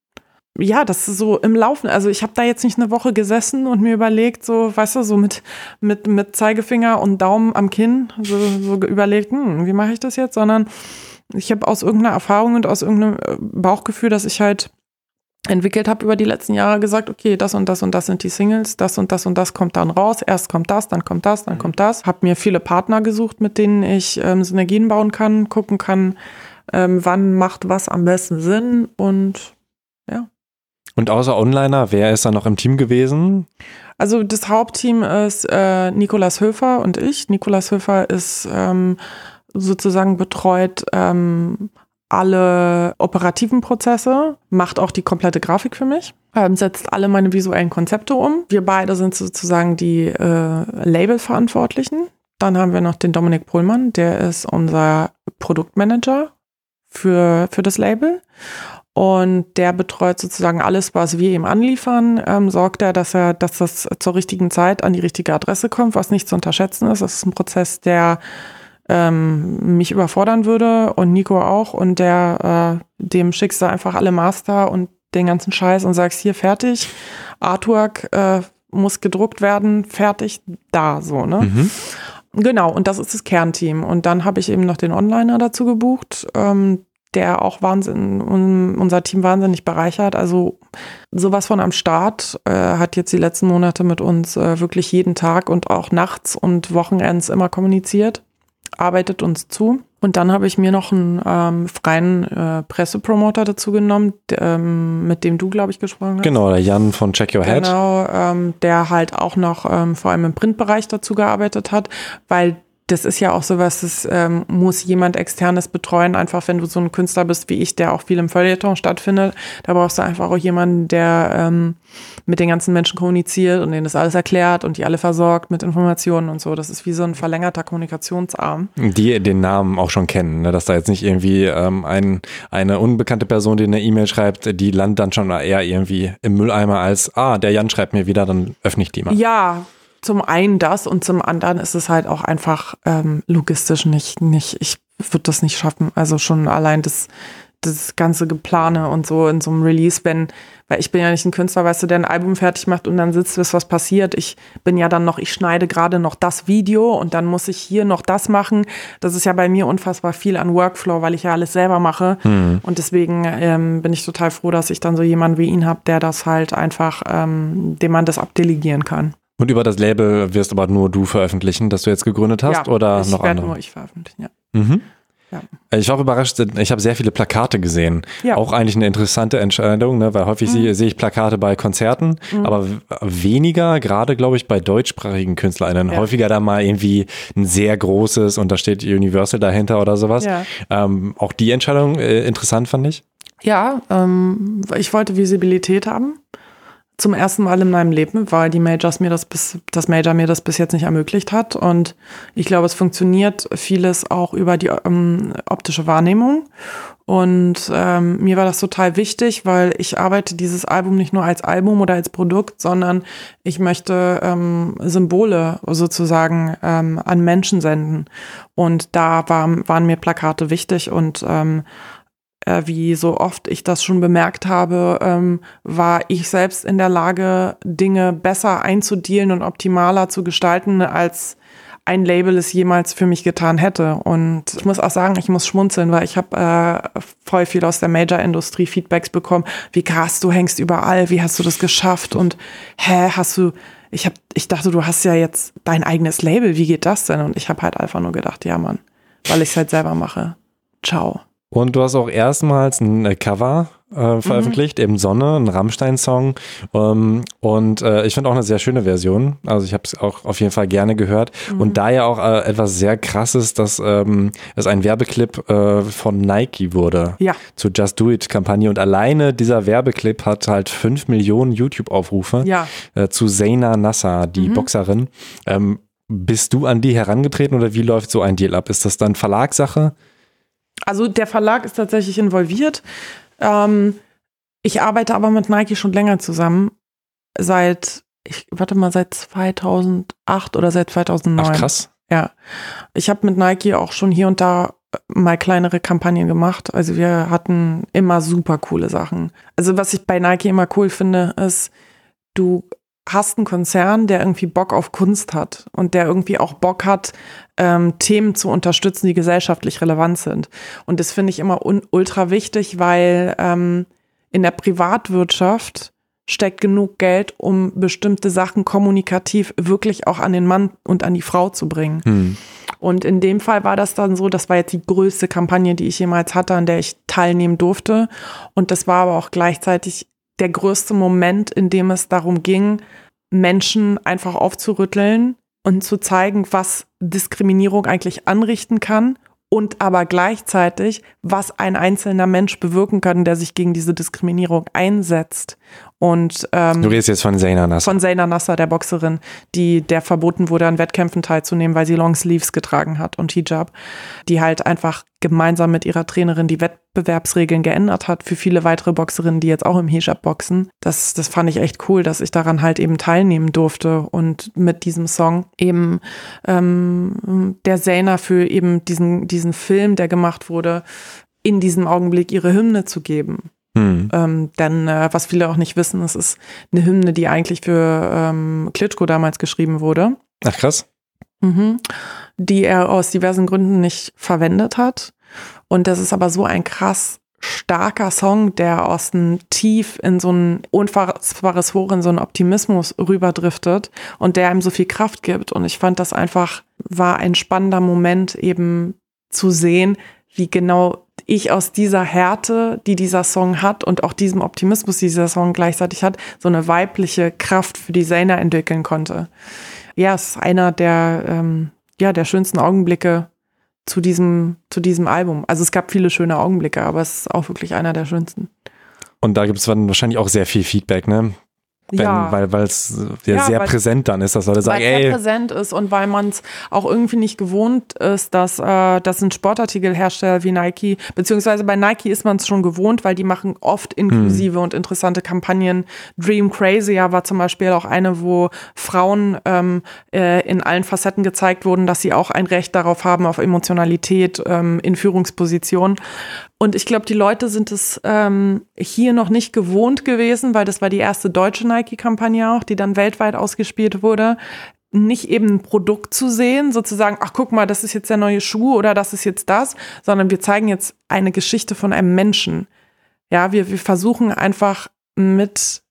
ja, das ist so im Laufen. Also ich habe da jetzt nicht eine Woche gesessen und mir überlegt, so, weißt du, so mit, mit, mit Zeigefinger und Daumen am Kinn, so, so überlegt, hm, wie mache ich das jetzt, sondern ich habe aus irgendeiner Erfahrung und aus irgendeinem äh, Bauchgefühl, dass ich halt entwickelt habe über die letzten Jahre gesagt, okay, das und das und das sind die Singles, das und das und das kommt dann raus. Erst kommt das, dann kommt das, dann mhm. kommt das. Habe mir viele Partner gesucht, mit denen ich ähm, Synergien bauen kann, gucken kann, ähm, wann macht was am besten Sinn und ja. Und außer Onliner, wer ist da noch im Team gewesen? Also das Hauptteam ist äh, Nikolas Höfer und ich. Nikolas Höfer ist ähm, sozusagen betreut ähm, alle operativen Prozesse, macht auch die komplette Grafik für mich, ähm, setzt alle meine visuellen Konzepte um. Wir beide sind sozusagen die äh, Label-Verantwortlichen. Dann haben wir noch den Dominik Pohlmann, der ist unser Produktmanager für, für das Label. Und der betreut sozusagen alles, was wir ihm anliefern, ähm, sorgt er, dass er, dass das zur richtigen Zeit an die richtige Adresse kommt, was nicht zu unterschätzen ist. Das ist ein Prozess, der ähm, mich überfordern würde und Nico auch und der äh, dem schickst du einfach alle Master und den ganzen Scheiß und sagst hier fertig, Artwork äh, muss gedruckt werden, fertig, da so, ne? Mhm. Genau, und das ist das Kernteam. Und dann habe ich eben noch den Onliner dazu gebucht, ähm, der auch Wahnsinn, unser Team wahnsinnig bereichert. Also sowas von am Start, äh, hat jetzt die letzten Monate mit uns äh, wirklich jeden Tag und auch nachts und Wochenends immer kommuniziert, arbeitet uns zu. Und dann habe ich mir noch einen ähm, freien äh, Pressepromoter dazu genommen, ähm, mit dem du, glaube ich, gesprochen hast. Genau, der Jan von Check Your Head. Genau, ähm, der halt auch noch ähm, vor allem im Printbereich dazu gearbeitet hat, weil das ist ja auch sowas, das ähm, muss jemand externes betreuen, einfach wenn du so ein Künstler bist wie ich, der auch viel im Feuilleton stattfindet. Da brauchst du einfach auch jemanden, der ähm, mit den ganzen Menschen kommuniziert und denen das alles erklärt und die alle versorgt mit Informationen und so. Das ist wie so ein verlängerter Kommunikationsarm. Die den Namen auch schon kennen, ne? dass da jetzt nicht irgendwie ähm, ein, eine unbekannte Person, die eine E-Mail schreibt, die landet dann schon eher irgendwie im Mülleimer als, ah, der Jan schreibt mir wieder, dann öffne ich die mal. Ja, zum einen das und zum anderen ist es halt auch einfach ähm, logistisch nicht, nicht, ich würde das nicht schaffen. Also schon allein das, das ganze Geplane und so in so einem Release, wenn, weil ich bin ja nicht ein Künstler, weißt du, der ein Album fertig macht und dann sitzt, bis was passiert. Ich bin ja dann noch, ich schneide gerade noch das Video und dann muss ich hier noch das machen. Das ist ja bei mir unfassbar viel an Workflow, weil ich ja alles selber mache. Mhm. Und deswegen ähm, bin ich total froh, dass ich dann so jemanden wie ihn habe, der das halt einfach, ähm, dem man das abdelegieren kann. Und über das Label wirst aber nur du veröffentlichen, das du jetzt gegründet hast, ja, oder ich noch andere? nur ich veröffentlichen, ja. Mhm. Ja. Ich war auch überrascht, ich habe sehr viele Plakate gesehen. Ja. Auch eigentlich eine interessante Entscheidung, ne? weil häufig mhm. sehe, ich Plakate bei Konzerten, mhm. aber weniger, gerade glaube ich bei deutschsprachigen KünstlerInnen. Ja. Häufiger da mal irgendwie ein sehr großes und da steht Universal dahinter oder sowas. Ähm, auch die Entscheidung äh, interessant fand ich. Ja, ähm, ich wollte Visibilität haben zum ersten Mal in meinem Leben, weil die Majors mir das bis, das Major mir das bis jetzt nicht ermöglicht hat. Und ich glaube, es funktioniert vieles auch über die ähm, optische Wahrnehmung. Und ähm, mir war das total wichtig, weil ich arbeite dieses Album nicht nur als Album oder als Produkt, sondern ich möchte ähm, Symbole sozusagen ähm, an Menschen senden. Und da war, waren mir Plakate wichtig und ähm, äh, wie so oft ich das schon bemerkt habe, ähm, war ich selbst in der Lage, Dinge besser einzudealen und optimaler zu gestalten, als ein Label es jemals für mich getan hätte. Und ich muss auch sagen, ich muss schmunzeln, weil ich habe äh, voll viel aus der Major-Industrie Feedbacks bekommen. Wie krass, du hängst überall, wie hast du das geschafft? Und hä, hast du, ich hab, ich dachte, du hast ja jetzt dein eigenes Label, wie geht das denn? Und ich habe halt einfach nur gedacht, ja Mann, weil ich es halt selber mache. Ciao. Und du hast auch erstmals ein äh, Cover äh, veröffentlicht, mhm. eben Sonne, ein Rammstein-Song. Ähm, und äh, ich finde auch eine sehr schöne Version. Also ich habe es auch auf jeden Fall gerne gehört. Mhm. Und da ja auch äh, etwas sehr krasses, dass ähm, es ein Werbeclip äh, von Nike wurde. Ja. Zur Just Do It-Kampagne. Und alleine dieser Werbeclip hat halt fünf Millionen YouTube-Aufrufe ja. Äh, zu Zaina Nasser, die mhm. Boxerin. Ähm, bist du an die herangetreten oder wie läuft so ein Deal ab? Ist das dann Verlagssache? Also der Verlag ist tatsächlich involviert. Ähm, ich arbeite aber mit Nike schon länger zusammen. Seit, ich warte mal, seit 2008 oder seit 2009. Ach, krass. Ja. Ich habe mit Nike auch schon hier und da mal kleinere Kampagnen gemacht. Also wir hatten immer super coole Sachen. Also was ich bei Nike immer cool finde, ist, du hast einen Konzern, der irgendwie Bock auf Kunst hat und der irgendwie auch Bock hat, ähm, Themen zu unterstützen, die gesellschaftlich relevant sind. Und das finde ich immer ultra wichtig, weil ähm, in der Privatwirtschaft steckt genug Geld, um bestimmte Sachen kommunikativ wirklich auch an den Mann und an die Frau zu bringen. Hm. Und in dem Fall war das dann so, das war jetzt die größte Kampagne, die ich jemals hatte, an der ich teilnehmen durfte. Und das war aber auch gleichzeitig der größte Moment, in dem es darum ging, Menschen einfach aufzurütteln und zu zeigen, was Diskriminierung eigentlich anrichten kann und aber gleichzeitig, was ein einzelner Mensch bewirken kann, der sich gegen diese Diskriminierung einsetzt. Und, ähm, du redest jetzt von Zaina Nasser. Von Zaina Nasser, der Boxerin, die der verboten wurde, an Wettkämpfen teilzunehmen, weil sie Longsleeves getragen hat und Hijab, die halt einfach gemeinsam mit ihrer Trainerin die Wettbewerbsregeln geändert hat für viele weitere Boxerinnen, die jetzt auch im Hijab boxen. Das, das fand ich echt cool, dass ich daran halt eben teilnehmen durfte und mit diesem Song eben ähm, der Zaina für eben diesen, diesen Film, der gemacht wurde, in diesem Augenblick ihre Hymne zu geben. Hm. Ähm, denn äh, was viele auch nicht wissen, es ist eine Hymne, die eigentlich für ähm, Klitschko damals geschrieben wurde. Ach krass. Mhm. die er aus diversen Gründen nicht verwendet hat. Und das ist aber so ein krass starker Song, der aus dem Tief in so ein unfassbares Hoch, in so einen Optimismus rüberdriftet und der ihm so viel Kraft gibt. Und ich fand das einfach, war ein spannender Moment eben zu sehen, wie genau ich aus dieser Härte, die dieser Song hat und auch diesem Optimismus, die dieser Song gleichzeitig hat, so eine weibliche Kraft für die Zayna entwickeln konnte. Ja, es ist einer der, ähm, ja, der schönsten Augenblicke zu diesem, zu diesem Album. Also es gab viele schöne Augenblicke, aber es ist auch wirklich einer der schönsten. Und da gibt es dann wahrscheinlich auch sehr viel Feedback, ne? Wenn, ja. Weil es ja, ja, sehr weil, präsent dann ist, dass Leute sagen, weil ey. präsent ist und weil man es auch irgendwie nicht gewohnt ist, dass, äh, dass ein Sportartikelhersteller wie Nike, beziehungsweise bei Nike ist man es schon gewohnt, weil die machen oft inklusive hm. und interessante Kampagnen. Dream Crazier war zum Beispiel auch eine, wo Frauen ähm, äh, in allen Facetten gezeigt wurden, dass sie auch ein Recht darauf haben, auf Emotionalität ähm, in Führungspositionen. Und ich glaube, die Leute sind es ähm, hier noch nicht gewohnt gewesen, weil das war die erste deutsche Nike-Kampagne auch, die dann weltweit ausgespielt wurde nicht eben ein Produkt zu sehen, sozusagen, ach guck mal, das ist jetzt der neue Schuh oder das ist jetzt das, sondern wir zeigen jetzt eine Geschichte von einem Menschen. Ja, wir, wir versuchen einfach mit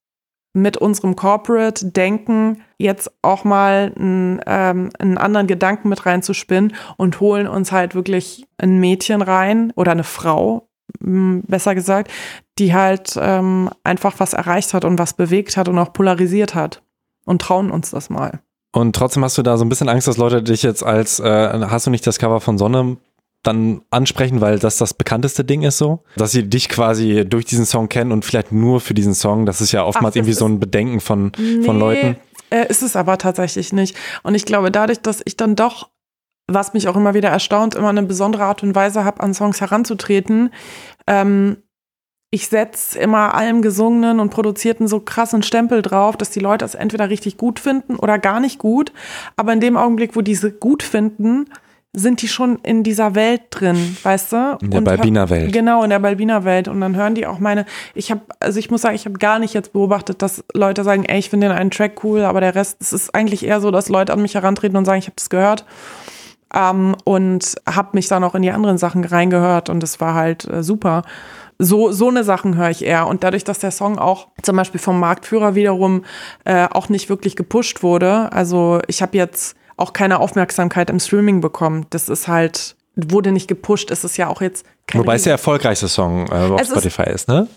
mit unserem Corporate-Denken jetzt auch mal einen, ähm, einen anderen Gedanken mit reinzuspinnen und holen uns halt wirklich ein Mädchen rein oder eine Frau, besser gesagt, die halt ähm, einfach was erreicht hat und was bewegt hat und auch polarisiert hat und trauen uns das mal. Und trotzdem hast du da so ein bisschen Angst, dass Leute dich jetzt als, äh, hast du nicht das Cover von Sonne dann ansprechen, weil das das bekannteste Ding ist so, dass sie dich quasi durch diesen Song kennen und vielleicht nur für diesen Song. Das ist ja oftmals Ach, irgendwie so ein Bedenken von, nee, von Leuten. Äh, ist es aber tatsächlich nicht. Und ich glaube, dadurch, dass ich dann doch, was mich auch immer wieder erstaunt, immer eine besondere Art und Weise habe, an Songs heranzutreten, ähm, ich setze immer allem Gesungenen und Produzierten so krassen Stempel drauf, dass die Leute es entweder richtig gut finden oder gar nicht gut. Aber in dem Augenblick, wo diese gut finden, sind die schon in dieser Welt drin, weißt du? In der Balbina-Welt. Genau, in der Balbina-Welt. Und dann hören die auch meine, ich habe, also ich muss sagen, ich habe gar nicht jetzt beobachtet, dass Leute sagen, ey, ich finde den einen Track cool, aber der Rest, es ist eigentlich eher so, dass Leute an mich herantreten und sagen, ich habe das gehört. Ähm, und habe mich dann auch in die anderen Sachen reingehört und es war halt äh, super. So, so eine Sachen höre ich eher. Und dadurch, dass der Song auch zum Beispiel vom Marktführer wiederum äh, auch nicht wirklich gepusht wurde, also ich habe jetzt auch keine Aufmerksamkeit im Streaming bekommen. Das ist halt, wurde nicht gepusht. Es ist ja auch jetzt. Wobei es der erfolgreichste Song äh, auf es Spotify ist, ist, ne?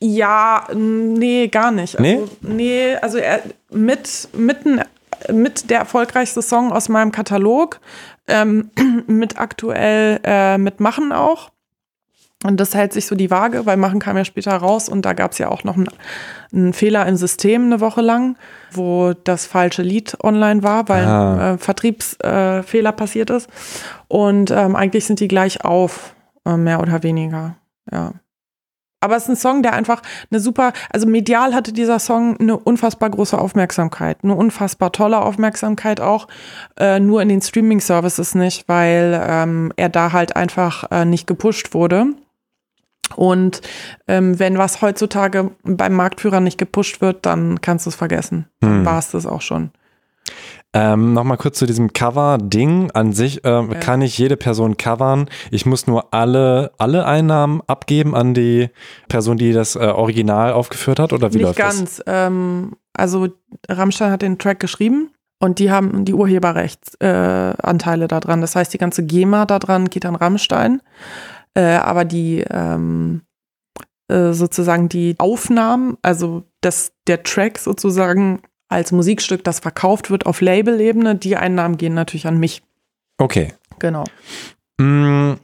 Ja, nee, gar nicht. Nee? Also, nee, also er, mit, mitten, mit der erfolgreichste Song aus meinem Katalog, ähm, mit aktuell äh, mit Machen auch. Und das hält sich so die Waage, weil Machen kam ja später raus und da gab es ja auch noch einen, einen, Fehler im System eine Woche lang, wo das falsche Lied online war, weil ah. ein äh, Vertriebsfehler äh, passiert ist. Und ähm, eigentlich sind die gleich auf, äh, mehr oder weniger. Ja. Aber es ist ein Song, der einfach eine super, also medial hatte dieser Song eine unfassbar große Aufmerksamkeit, eine unfassbar tolle Aufmerksamkeit auch, äh, nur in den Streaming-Services nicht, weil ähm, er da halt einfach äh, nicht gepusht wurde. Und ähm, wenn was heutzutage beim Marktführer nicht gepusht wird, dann kannst du es vergessen. Dann hm. war es das auch schon. Ähm, Nochmal kurz zu diesem Cover-Ding. An sich ähm, ja. kann ich jede Person covern. Ich muss nur alle, alle Einnahmen abgeben an die Person, die das äh, Original aufgeführt hat, oder wie Nicht läuft ganz. das? Ähm, also Rammstein hat den Track geschrieben und die haben die Urheberrechtsanteile äh, daran. Das heißt, die ganze GEMA daran geht an Rammstein. Äh, aber die ähm, äh, sozusagen die Aufnahmen, also das, der Track sozusagen als Musikstück, das verkauft wird auf Label-Ebene, die Einnahmen gehen natürlich an mich. Okay. Genau. Mm,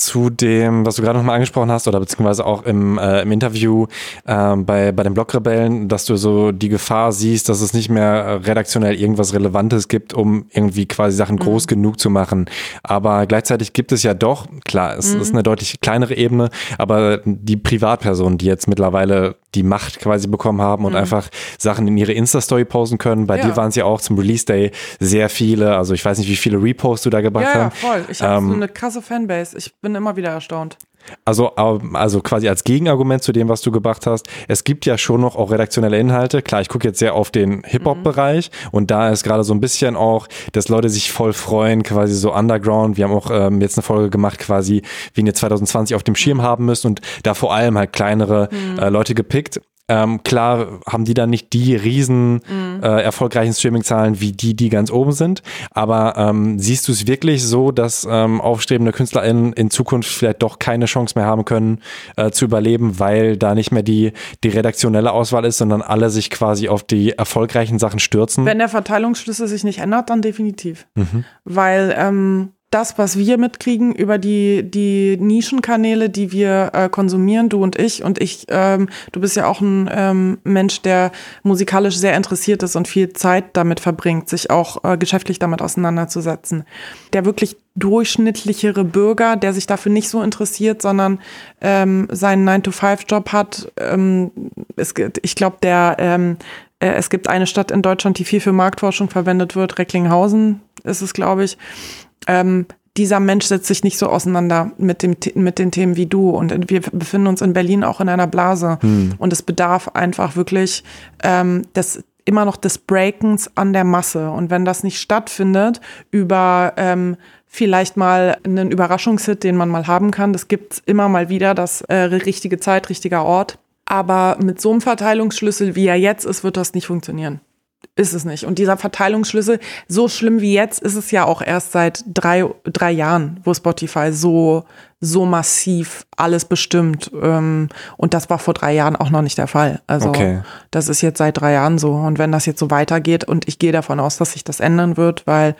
zu dem, was du gerade nochmal angesprochen hast, oder beziehungsweise auch im, äh, im Interview äh, bei, bei den Blockrebellen, dass du so die Gefahr siehst, dass es nicht mehr redaktionell irgendwas Relevantes gibt, um irgendwie quasi Sachen mhm. groß genug zu machen. Aber gleichzeitig gibt es ja doch, klar, es mhm. ist eine deutlich kleinere Ebene, aber die Privatpersonen, die jetzt mittlerweile die Macht quasi bekommen haben und mhm. einfach Sachen in ihre Insta-Story posten können. Bei ja. dir waren es ja auch zum Release-Day sehr viele, also ich weiß nicht, wie viele Reposts du da gebracht hast. Ja, ja, voll. Ich habe ähm, so eine krasse Fanbase. Ich bin immer wieder erstaunt. Also, also quasi als Gegenargument zu dem, was du gebracht hast, es gibt ja schon noch auch redaktionelle Inhalte. Klar, ich gucke jetzt sehr auf den Hip-Hop-Bereich mhm. und da ist gerade so ein bisschen auch, dass Leute sich voll freuen, quasi so Underground. Wir haben auch ähm, jetzt eine Folge gemacht, quasi, wie ihr 2020 auf dem Schirm haben müsst und da vor allem halt kleinere mhm. äh, Leute gepickt. Ähm, klar haben die dann nicht die riesen mhm. äh, erfolgreichen Streaming-Zahlen wie die, die ganz oben sind. Aber ähm, siehst du es wirklich so, dass ähm, aufstrebende KünstlerInnen in Zukunft vielleicht doch keine Chance mehr haben können, äh, zu überleben, weil da nicht mehr die, die redaktionelle Auswahl ist, sondern alle sich quasi auf die erfolgreichen Sachen stürzen? Wenn der Verteilungsschlüssel sich nicht ändert, dann definitiv. Mhm. Weil ähm, das, was wir mitkriegen über die, die Nischenkanäle, die wir äh, konsumieren, du und ich. Und ich, ähm, du bist ja auch ein ähm, Mensch, der musikalisch sehr interessiert ist und viel Zeit damit verbringt, sich auch äh, geschäftlich damit auseinanderzusetzen. Der wirklich durchschnittlichere Bürger, der sich dafür nicht so interessiert, sondern ähm, seinen 9-to-5-Job hat. Ähm, es, ich glaube, der ähm, äh, es gibt eine Stadt in Deutschland, die viel für Marktforschung verwendet wird. Recklinghausen ist es, glaube ich ähm, dieser Mensch setzt sich nicht so auseinander mit, dem, mit den Themen wie du. Und wir befinden uns in Berlin auch in einer Blase. Hm. Und es bedarf einfach wirklich ähm, des, immer noch des Breakens an der Masse. Und wenn das nicht stattfindet über ähm, vielleicht mal einen Überraschungshit, den man mal haben kann, das gibt's immer mal wieder, das äh, richtige Zeit, richtiger Ort. Aber mit so einem Verteilungsschlüssel, wie er jetzt ist, wird das nicht funktionieren ist es nicht. Und dieser Verteilungsschlüssel, so schlimm wie jetzt, ist es ja auch erst seit drei, drei Jahren, wo Spotify so, so massiv alles bestimmt. Ähm, und das war vor drei Jahren auch noch nicht der Fall. Also okay. das ist jetzt seit drei Jahren so. Und wenn das jetzt so weitergeht, und ich gehe davon aus, dass sich das ändern wird, weil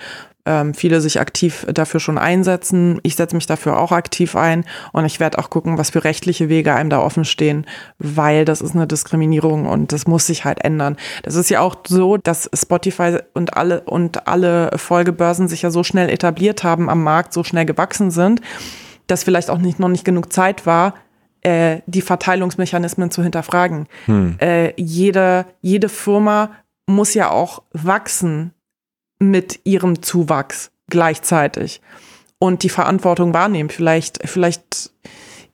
ähm, viele sich aktiv dafür schon einsetzen. Ich setze mich dafür auch aktiv ein und ich werde auch gucken, was für rechtliche Wege einem da offen stehen, weil das ist eine Diskriminierung und das muss sich halt ändern. Das ist ja auch so, dass Spotify und alle und alle Folgebörsen sich ja so schnell etabliert haben am Markt, so schnell gewachsen sind, dass vielleicht auch nicht noch nicht genug Zeit war, äh, die Verteilungsmechanismen zu hinterfragen. Hm. Äh, jede, jede Firma muss ja auch wachsen mit ihrem Zuwachs gleichzeitig und die Verantwortung wahrnehmen. Vielleicht, vielleicht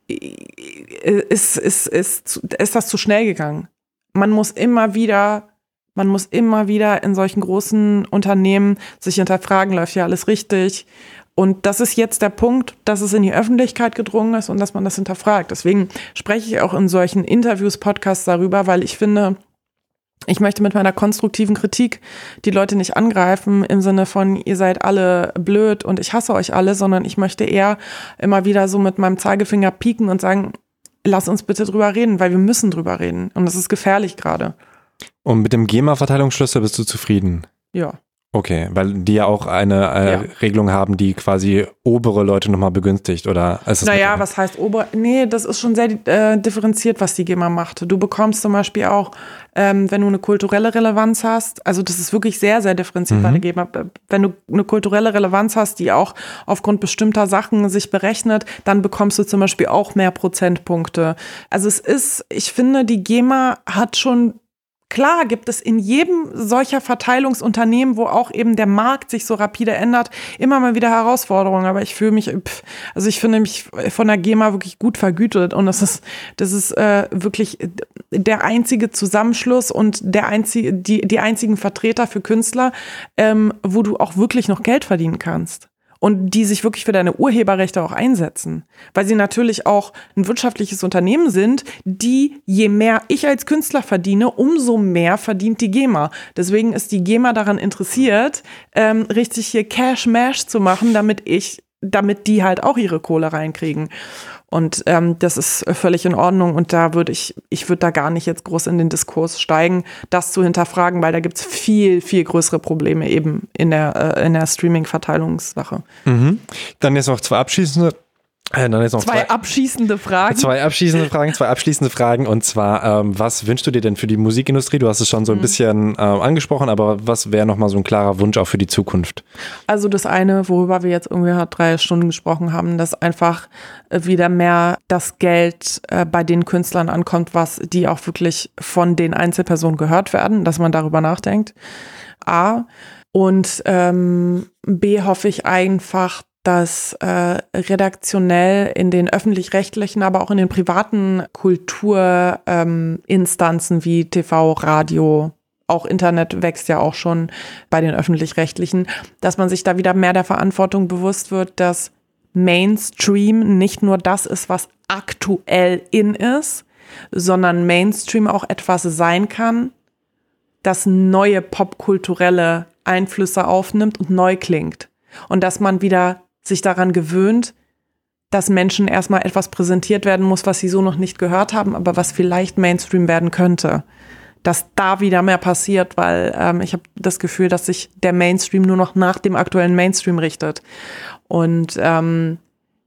ist, ist, ist, ist das zu schnell gegangen. Man muss immer wieder, man muss immer wieder in solchen großen Unternehmen sich hinterfragen, läuft ja alles richtig. Und das ist jetzt der Punkt, dass es in die Öffentlichkeit gedrungen ist und dass man das hinterfragt. Deswegen spreche ich auch in solchen Interviews, Podcasts darüber, weil ich finde, ich möchte mit meiner konstruktiven Kritik die Leute nicht angreifen im Sinne von, ihr seid alle blöd und ich hasse euch alle, sondern ich möchte eher immer wieder so mit meinem Zeigefinger pieken und sagen, lass uns bitte drüber reden, weil wir müssen drüber reden. Und das ist gefährlich gerade. Und mit dem GEMA-Verteilungsschlüssel bist du zufrieden? Ja. Okay, weil die ja auch eine äh, ja. Regelung haben, die quasi obere Leute nochmal begünstigt, oder? naja, was heißt obere? Nee, das ist schon sehr äh, differenziert, was die GEMA macht. Du bekommst zum Beispiel auch, ähm, wenn du eine kulturelle Relevanz hast, also das ist wirklich sehr, sehr differenziert mhm. bei der GEMA. Wenn du eine kulturelle Relevanz hast, die auch aufgrund bestimmter Sachen sich berechnet, dann bekommst du zum Beispiel auch mehr Prozentpunkte. Also es ist, ich finde, die GEMA hat schon Klar gibt es in jedem solcher Verteilungsunternehmen, wo auch eben der Markt sich so rapide ändert, immer mal wieder Herausforderungen. Aber ich fühle mich, also ich finde mich von der GEMA wirklich gut vergütet und das ist, das ist äh, wirklich der einzige Zusammenschluss und der einzige, die, die einzigen Vertreter für Künstler, ähm, wo du auch wirklich noch Geld verdienen kannst und die sich wirklich für deine Urheberrechte auch einsetzen. Weil sie natürlich auch ein wirtschaftliches Unternehmen sind, die, je mehr ich als Künstler verdiene, umso mehr verdient die GEMA. Deswegen ist die GEMA daran interessiert, ähm, richtig hier Cash-Mash zu machen, damit ich, damit die halt auch ihre Kohle reinkriegen. Und ähm, das ist völlig in Ordnung. Und da würde ich, ich würde da gar nicht jetzt groß in den Diskurs steigen, das zu hinterfragen, weil da gibt es viel, viel größere Probleme eben in der, äh, in der Streaming-Verteilungssache. Mhm. Dann jetzt noch zwei abschließende äh, dann jetzt noch zwei, zwei, abschließende Fragen. Zwei abschließende Fragen, zwei abschließende Fragen. Und zwar, ähm, was wünschst du dir denn für die Musikindustrie? Du hast es schon so ein mhm. bisschen äh, angesprochen, aber was wäre nochmal so ein klarer Wunsch auch für die Zukunft? Also das eine, worüber wir jetzt irgendwie drei Stunden gesprochen haben, dass einfach wieder mehr das Geld äh, bei den Künstlern ankommt, was die auch wirklich von den Einzelpersonen gehört werden, dass man darüber nachdenkt. A. Und ähm, B hoffe ich einfach, dass äh, redaktionell in den öffentlich-rechtlichen, aber auch in den privaten Kulturinstanzen ähm, wie TV, Radio, auch Internet wächst ja auch schon bei den öffentlich-rechtlichen, dass man sich da wieder mehr der Verantwortung bewusst wird, dass Mainstream nicht nur das ist, was aktuell in ist, sondern Mainstream auch etwas sein kann, das neue popkulturelle Einflüsse aufnimmt und neu klingt. Und dass man wieder sich daran gewöhnt, dass Menschen erstmal etwas präsentiert werden muss, was sie so noch nicht gehört haben, aber was vielleicht Mainstream werden könnte dass da wieder mehr passiert, weil ähm, ich habe das Gefühl, dass sich der Mainstream nur noch nach dem aktuellen Mainstream richtet. Und ähm,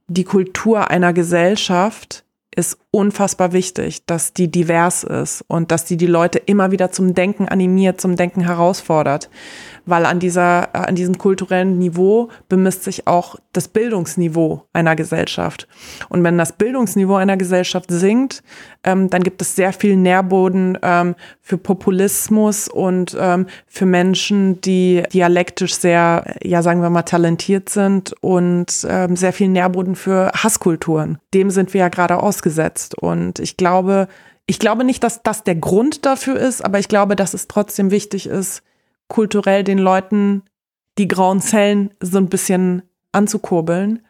die Kultur einer Gesellschaft ist unfassbar wichtig, dass die divers ist und dass die die Leute immer wieder zum Denken animiert, zum Denken herausfordert weil an dieser, an diesem kulturellen Niveau bemisst sich auch das Bildungsniveau einer Gesellschaft. Und wenn das Bildungsniveau einer Gesellschaft sinkt, ähm, dann gibt es sehr viel Nährboden ähm, für Populismus und ähm, für Menschen, die dialektisch sehr, ja sagen wir mal, talentiert sind und ähm, sehr viel Nährboden für Hasskulturen. Dem sind wir ja gerade ausgesetzt. Und ich glaube, ich glaube nicht, dass das der Grund dafür ist, aber ich glaube, dass es trotzdem wichtig ist, kulturell den Leuten die grauen Zellen so ein bisschen anzukurbeln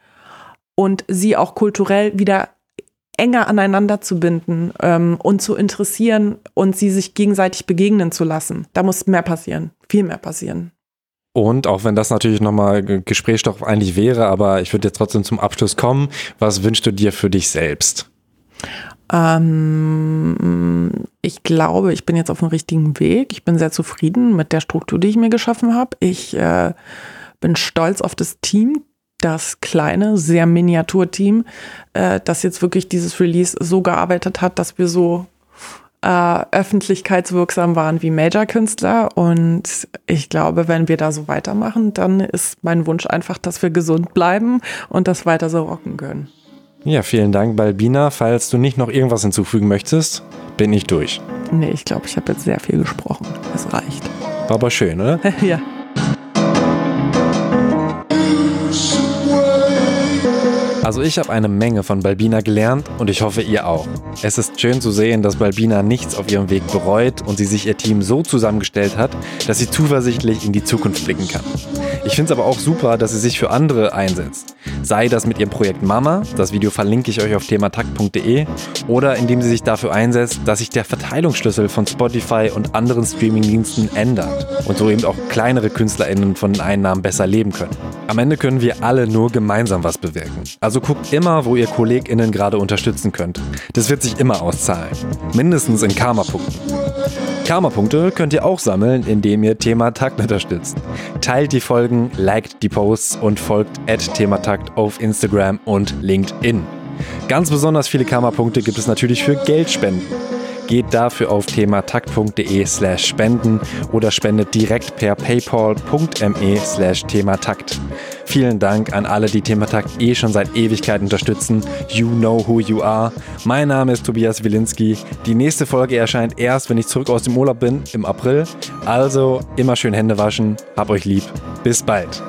und sie auch kulturell wieder enger aneinander zu binden ähm, und zu interessieren und sie sich gegenseitig begegnen zu lassen. Da muss mehr passieren, viel mehr passieren. Und auch wenn das natürlich nochmal Gesprächsstoff eigentlich wäre, aber ich würde jetzt trotzdem zum Abschluss kommen. Was wünschst du dir für dich selbst? Ähm, ich glaube, ich bin jetzt auf dem richtigen Weg. Ich bin sehr zufrieden mit der Struktur, die ich mir geschaffen habe. Ich äh, bin stolz auf das Team, das kleine, sehr Miniaturteam, äh, das jetzt wirklich dieses Release so gearbeitet hat, dass wir so äh, öffentlichkeitswirksam waren wie Major-Künstler. Und ich glaube, wenn wir da so weitermachen, dann ist mein Wunsch einfach, dass wir gesund bleiben und das weiter so rocken können. Ja, vielen Dank, Balbina. Falls du nicht noch irgendwas hinzufügen möchtest, bin ich durch. Nee, ich glaube, ich habe jetzt sehr viel gesprochen. Es reicht. War aber schön, oder? ja. Also ich habe eine Menge von Balbina gelernt und ich hoffe ihr auch. Es ist schön zu sehen, dass Balbina nichts auf ihrem Weg bereut und sie sich ihr Team so zusammengestellt hat, dass sie zuversichtlich in die Zukunft blicken kann. Ich finde es aber auch super, dass sie sich für andere einsetzt. Sei das mit ihrem Projekt Mama, das Video verlinke ich euch auf thematakt.de, oder indem sie sich dafür einsetzt, dass sich der Verteilungsschlüssel von Spotify und anderen Streamingdiensten ändert und so eben auch kleinere KünstlerInnen von den Einnahmen besser leben können. Am Ende können wir alle nur gemeinsam was bewirken. Also guckt immer, wo ihr KollegInnen gerade unterstützen könnt. Das wird sich immer auszahlen. Mindestens in Karma-Punkten. Karma-Punkte könnt ihr auch sammeln, indem ihr Thema Takt unterstützt. Teilt die Folgen, liked die Posts und folgt thematakt auf Instagram und LinkedIn. Ganz besonders viele Karma-Punkte gibt es natürlich für Geldspenden. Geht dafür auf thematakt.de slash spenden oder spendet direkt per paypal.me slash thematakt. Vielen Dank an alle, die Thematakt eh schon seit Ewigkeit unterstützen. You know who you are. Mein Name ist Tobias Wilinski. Die nächste Folge erscheint erst, wenn ich zurück aus dem Urlaub bin, im April. Also immer schön Hände waschen. Hab euch lieb. Bis bald.